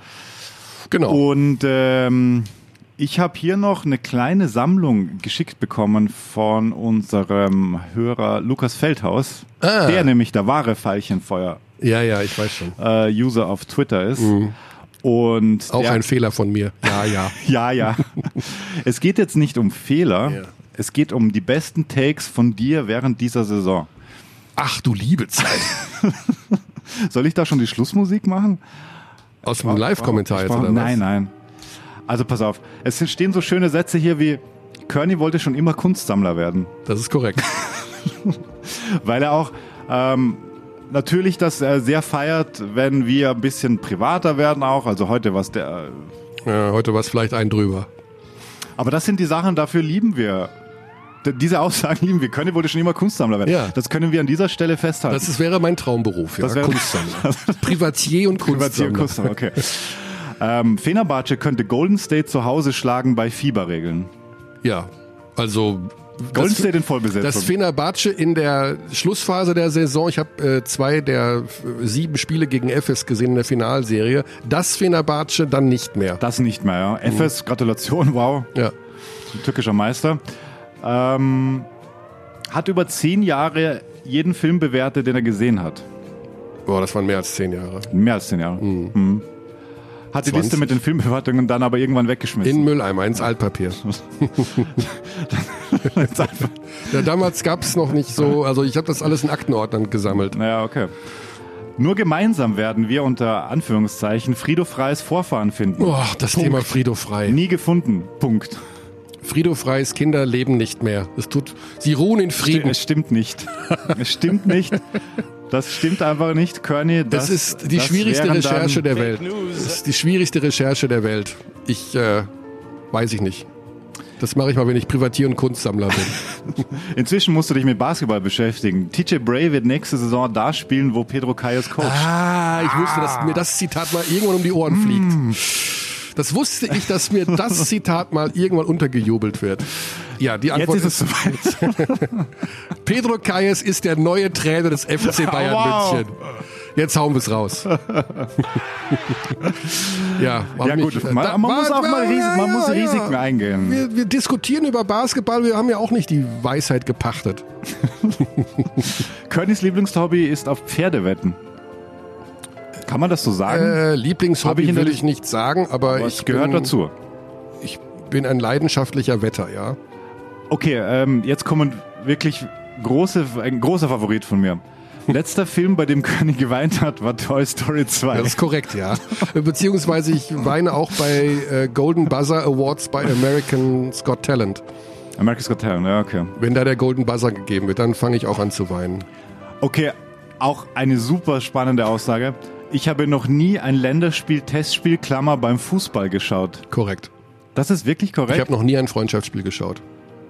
Genau. Und ähm, ich habe hier noch eine kleine Sammlung geschickt bekommen von unserem Hörer Lukas Feldhaus, Ah. der nämlich der wahre Veilchenfeuer Ja, ja, ich weiß schon. äh, User auf Twitter ist. Und Mhm. Auch der, ein Fehler von mir. Ja, ja. ja, ja. es geht jetzt nicht um Fehler. Ja. Es geht um die besten Takes von dir während dieser Saison. Ach du liebe Zeit. Soll ich da schon die Schlussmusik machen? Aus dem Live-Kommentar jetzt, oder was? Nein, nein. Also pass auf. Es stehen so schöne Sätze hier wie Kearney wollte schon immer Kunstsammler werden, Das ist korrekt. weil er auch ähm, natürlich das äh, sehr feiert, wenn wir ein bisschen privater werden auch. Also heute was der. Ja, heute war es vielleicht ein drüber. Aber das sind die Sachen, dafür lieben wir. Diese Aussagen lieben wir. Kearney wollte schon immer Kunstsammler werden. Ja. Das können wir an dieser Stelle festhalten. Das ist, wäre mein Traumberuf, ja. Das wäre- Kunstsammler. Privatier und Privatier Kunstsammler. Kunstsammler, okay. ähm, Fenerbahce könnte Golden State zu Hause schlagen bei Fieberregeln. Ja, also Golden das, State in Vollbesetzung. das Fenerbahce in der Schlussphase der Saison, ich habe äh, zwei der sieben Spiele gegen Efes gesehen in der Finalserie, das Fenerbahce dann nicht mehr. Das nicht mehr, ja. FS, Gratulation, wow. Ja, Türkischer Meister. Ähm, hat über zehn Jahre jeden Film bewertet, den er gesehen hat. boah, das waren mehr als zehn Jahre. Mehr als zehn Jahre. Mhm. Hat die 20. Liste mit den Filmbewertungen dann aber irgendwann weggeschmissen. In Mülleimer, ins Altpapier. Ja, damals gab es noch nicht so, also ich habe das alles in Aktenordnern gesammelt. naja, okay. Nur gemeinsam werden wir unter Anführungszeichen Frido Freies Vorfahren finden. Boah, das Thema Frido Frei. Nie gefunden. Punkt. Frido Freis Kinder leben nicht mehr. Es tut, sie ruhen in Frieden. Es stimmt nicht. es stimmt nicht. Das stimmt einfach nicht, Kearney. Das, Das, ist die das schwierigste Recherche der Welt. Das ist die schwierigste Recherche der Welt. Ich äh, weiß ich nicht. Das mache ich mal, wenn ich Privatier- und Kunstsammler bin. Inzwischen musst du dich mit Basketball beschäftigen. TJ Bray wird nächste Saison da spielen, wo Pedro Calles coacht. Ah, ich wusste, dass mir das Zitat mal irgendwann um die Ohren fliegt. Das wusste ich, dass mir das Zitat mal irgendwann untergejubelt wird. Ja, die Jetzt Antwort ist es soweit. Pedro Calles ist der neue Trainer des FC Bayern Wow. München. Jetzt hauen wir es raus. ja, Ja mich- gut, man, da- man muss auch mal ja, Risiken, man ja, muss ja. Risiken eingehen. Wir, wir diskutieren über Basketball, wir haben ja auch nicht die Weisheit gepachtet. Környs Lieblingshobby ist auf Pferde wetten. Kann man das so sagen? Äh, Lieblingshobby ich will ich nicht sagen, aber, Aber ich gehört bin, dazu. Ich bin ein leidenschaftlicher Wetter, ja. Okay, ähm, jetzt kommen wirklich große, ein großer Favorit von mir. Letzter Film, bei dem Körny geweint hat, war Toy Story 2. Das ist korrekt, ja. Beziehungsweise ich weine auch bei äh, Golden Buzzer Awards bei American's Got Talent. America's Got Talent, ja, okay. Wenn da der Golden Buzzer gegeben wird, dann fange ich auch an zu weinen. Okay, auch eine super spannende Aussage. Ich habe noch nie ein Länderspiel, Testspiel, Klammer beim Fußball geschaut. Korrekt. Das ist wirklich Ich korrekt. habe noch nie ein Freundschaftsspiel geschaut.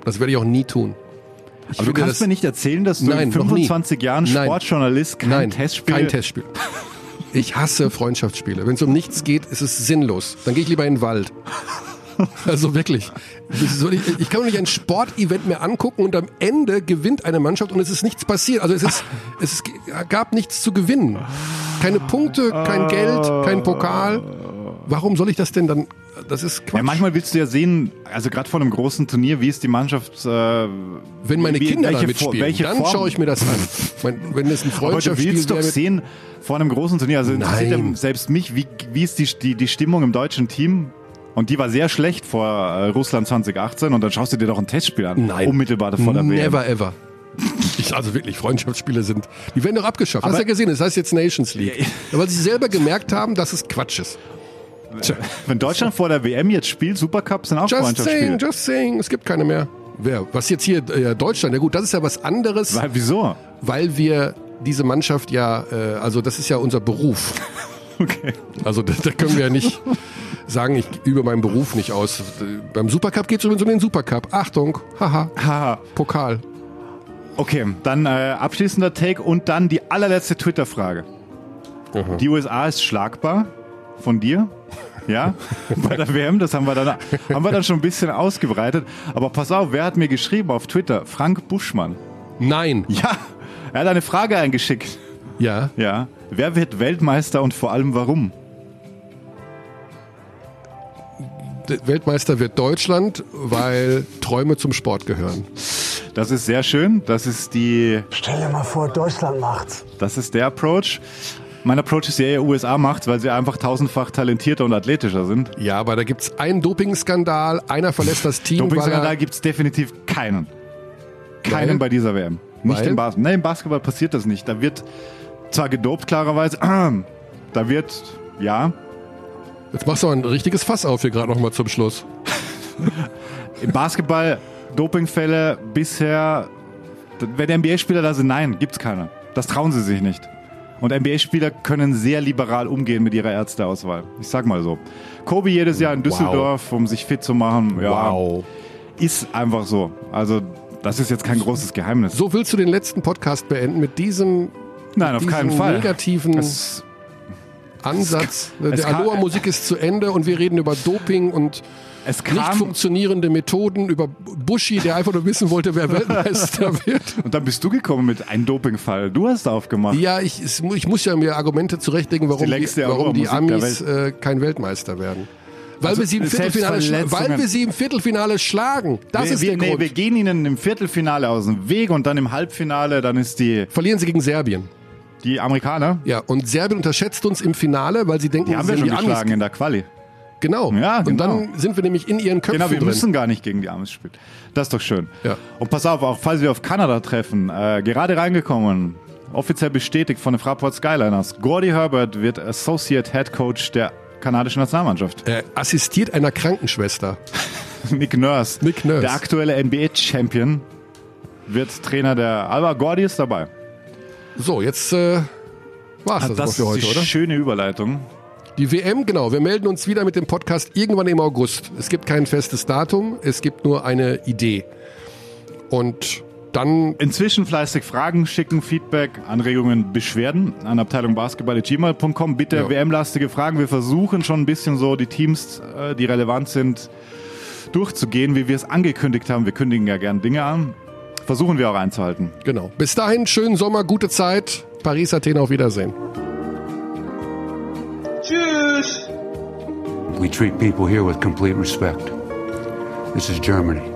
Das werde ich auch nie tun. Ich Aber du kannst das- mir nicht erzählen, dass du Nein, in noch nie. 25 Jahren. Sportjournalist kein Nein, Testspiel. kein Testspiel. Ich hasse Freundschaftsspiele. Wenn es um nichts geht, ist es sinnlos. Dann gehe ich lieber in den Wald. Also wirklich. Ich, kann doch nicht ein Sportevent mehr angucken und am Ende gewinnt eine Mannschaft und es ist nichts passiert. Also es, ist, es ist, gab nichts zu gewinnen. Keine Punkte, kein Geld, kein Pokal. Warum soll ich das denn dann? Das ist Quatsch. Ja, manchmal willst du ja sehen, also gerade vor einem großen Turnier, wie ist die Mannschaft. Äh, wenn meine wie- Kinder da welche mitspielen, Form- welche dann schaue ich mir das an. Mein, wenn es ein aber du Freundschaftsspiel willst doch sehen, vor einem großen Turnier, also interessiert ja selbst mich, wie, wie ist die, die, die Stimmung im deutschen Team? Und die war sehr schlecht vor äh, Russland 2018 und dann schaust du dir doch ein Testspiel an. Nein. Unmittelbar vor der WM. Never ever. Ich, also wirklich, Freundschaftsspiele sind, die werden doch abgeschafft. Hast Aber- du ja gesehen, das heißt jetzt Nations League. Weil sie selber gemerkt haben, dass es Quatsch ist. Tja, Wenn Deutschland vor der WM jetzt spielt, Supercup sind auch just Freundschaftsspiele. saying, just saying, es gibt keine mehr. Wer? Was jetzt hier, äh, Deutschland, ja gut, das ist ja was anderes, Weil, wieso? weil wir diese Mannschaft ja, äh, also das ist ja unser Beruf. Okay. Also da, da können wir ja nicht sagen, ich übe meinen Beruf nicht aus. Beim Supercup geht es übrigens um den Supercup. Achtung, haha, Haha. Pokal. Okay, dann äh, abschließender Take und dann die allerletzte Twitter-Frage. Die USA ist schlagbar von dir. Ja, bei der WM, das haben wir, dann, haben wir dann schon ein bisschen ausgebreitet. Aber pass auf, wer hat mir geschrieben auf Twitter? Frank Buschmann. Nein. Ja, er hat eine Frage eingeschickt. Ja. Ja, wer wird Weltmeister und vor allem warum? Weltmeister wird Deutschland, weil Träume zum Sport gehören. Das ist sehr schön. Das ist die, Stell dir mal vor, Deutschland macht's. das ist der Approach. Mein Approach ist ja eher USA macht, weil sie einfach tausendfach talentierter und athletischer sind. Ja, aber da gibt's einen Dopingskandal, einer verlässt das Team, Dopingskandal gibt es definitiv keinen. Keinen Weil? bei dieser WM. Nicht Weil? im Basketball. Nein, im Basketball passiert das nicht. Da wird zwar gedopt, klarerweise, da wird, ja, Jetzt machst du aber ein richtiges Fass auf hier gerade noch mal zum Schluss. im Basketball Dopingfälle bisher, wenn NBA-Spieler da sind, nein, gibt's keine. Das trauen sie sich nicht. Und NBA-Spieler können sehr liberal umgehen mit ihrer Ärzteauswahl. Ich sag mal so. Kobe jedes Jahr in Düsseldorf, um sich fit zu machen. Ja, Wow. Ist einfach so. Also, das ist jetzt kein großes Geheimnis. So willst du den letzten Podcast beenden mit diesem Nein, auf diesem keinen Fall. negativen Es, Ansatz. Die Aloha-Musik ist zu Ende und wir reden über Doping und nicht funktionierende Methoden, über Buschi, der einfach nur wissen wollte, wer Weltmeister wird. und dann bist du gekommen mit einem Dopingfall. Du hast aufgemacht. Ja, ich, ich muss ja mir Argumente zurechtlegen, warum Die die, warum die Amis äh, kein Weltmeister werden. Weil, Also wir sie im Viertelfinale, weil wir sie im Viertelfinale schlagen. Das wir, ist wir, der nee, Grund. wir gehen ihnen im Viertelfinale aus dem Weg und dann im Halbfinale, dann ist die, Verlieren sie gegen Serbien. Die Amerikaner, Ja, und Serbien unterschätzt uns im Finale, weil sie denken, die haben wir schon geschlagen in der Quali. Genau. Ja, Und genau. dann sind wir nämlich in ihren Köpfen Genau, wir drin. müssen gar nicht gegen die Amis spielen. Das ist doch schön. Ja. Und pass auf, auch falls wir auf Kanada treffen, äh, gerade reingekommen, offiziell bestätigt von den Fraport Skyliners, Gordy Herbert wird Associate Head Coach der kanadischen Nationalmannschaft. äh, assistiert einer Krankenschwester. Nick Nurse, Nick Nurse. der aktuelle NBA-Champion, wird Trainer der Alba. Gordy ist dabei. So, jetzt äh, war's das, das für heute, ist die oder? schöne Überleitung. Die WM, genau. Wir melden uns wieder mit dem Podcast irgendwann im August. Es gibt kein festes Datum, es gibt nur eine Idee. Und dann Inzwischen fleißig Fragen schicken, Feedback, Anregungen, Beschwerden an Abteilung Basketball.gmail.com. Bitte Ja. WM-lastige Fragen. Wir versuchen schon ein bisschen so die Teams, äh, die relevant sind, durchzugehen, wie wir es angekündigt haben. Wir kündigen ja gern Dinge an. Versuchen wir auch einzuhalten. Genau. Bis dahin, schönen Sommer, gute Zeit. Paris, Athen, auf Wiedersehen. Tschüss. We treat people here with complete respect. This is Germany.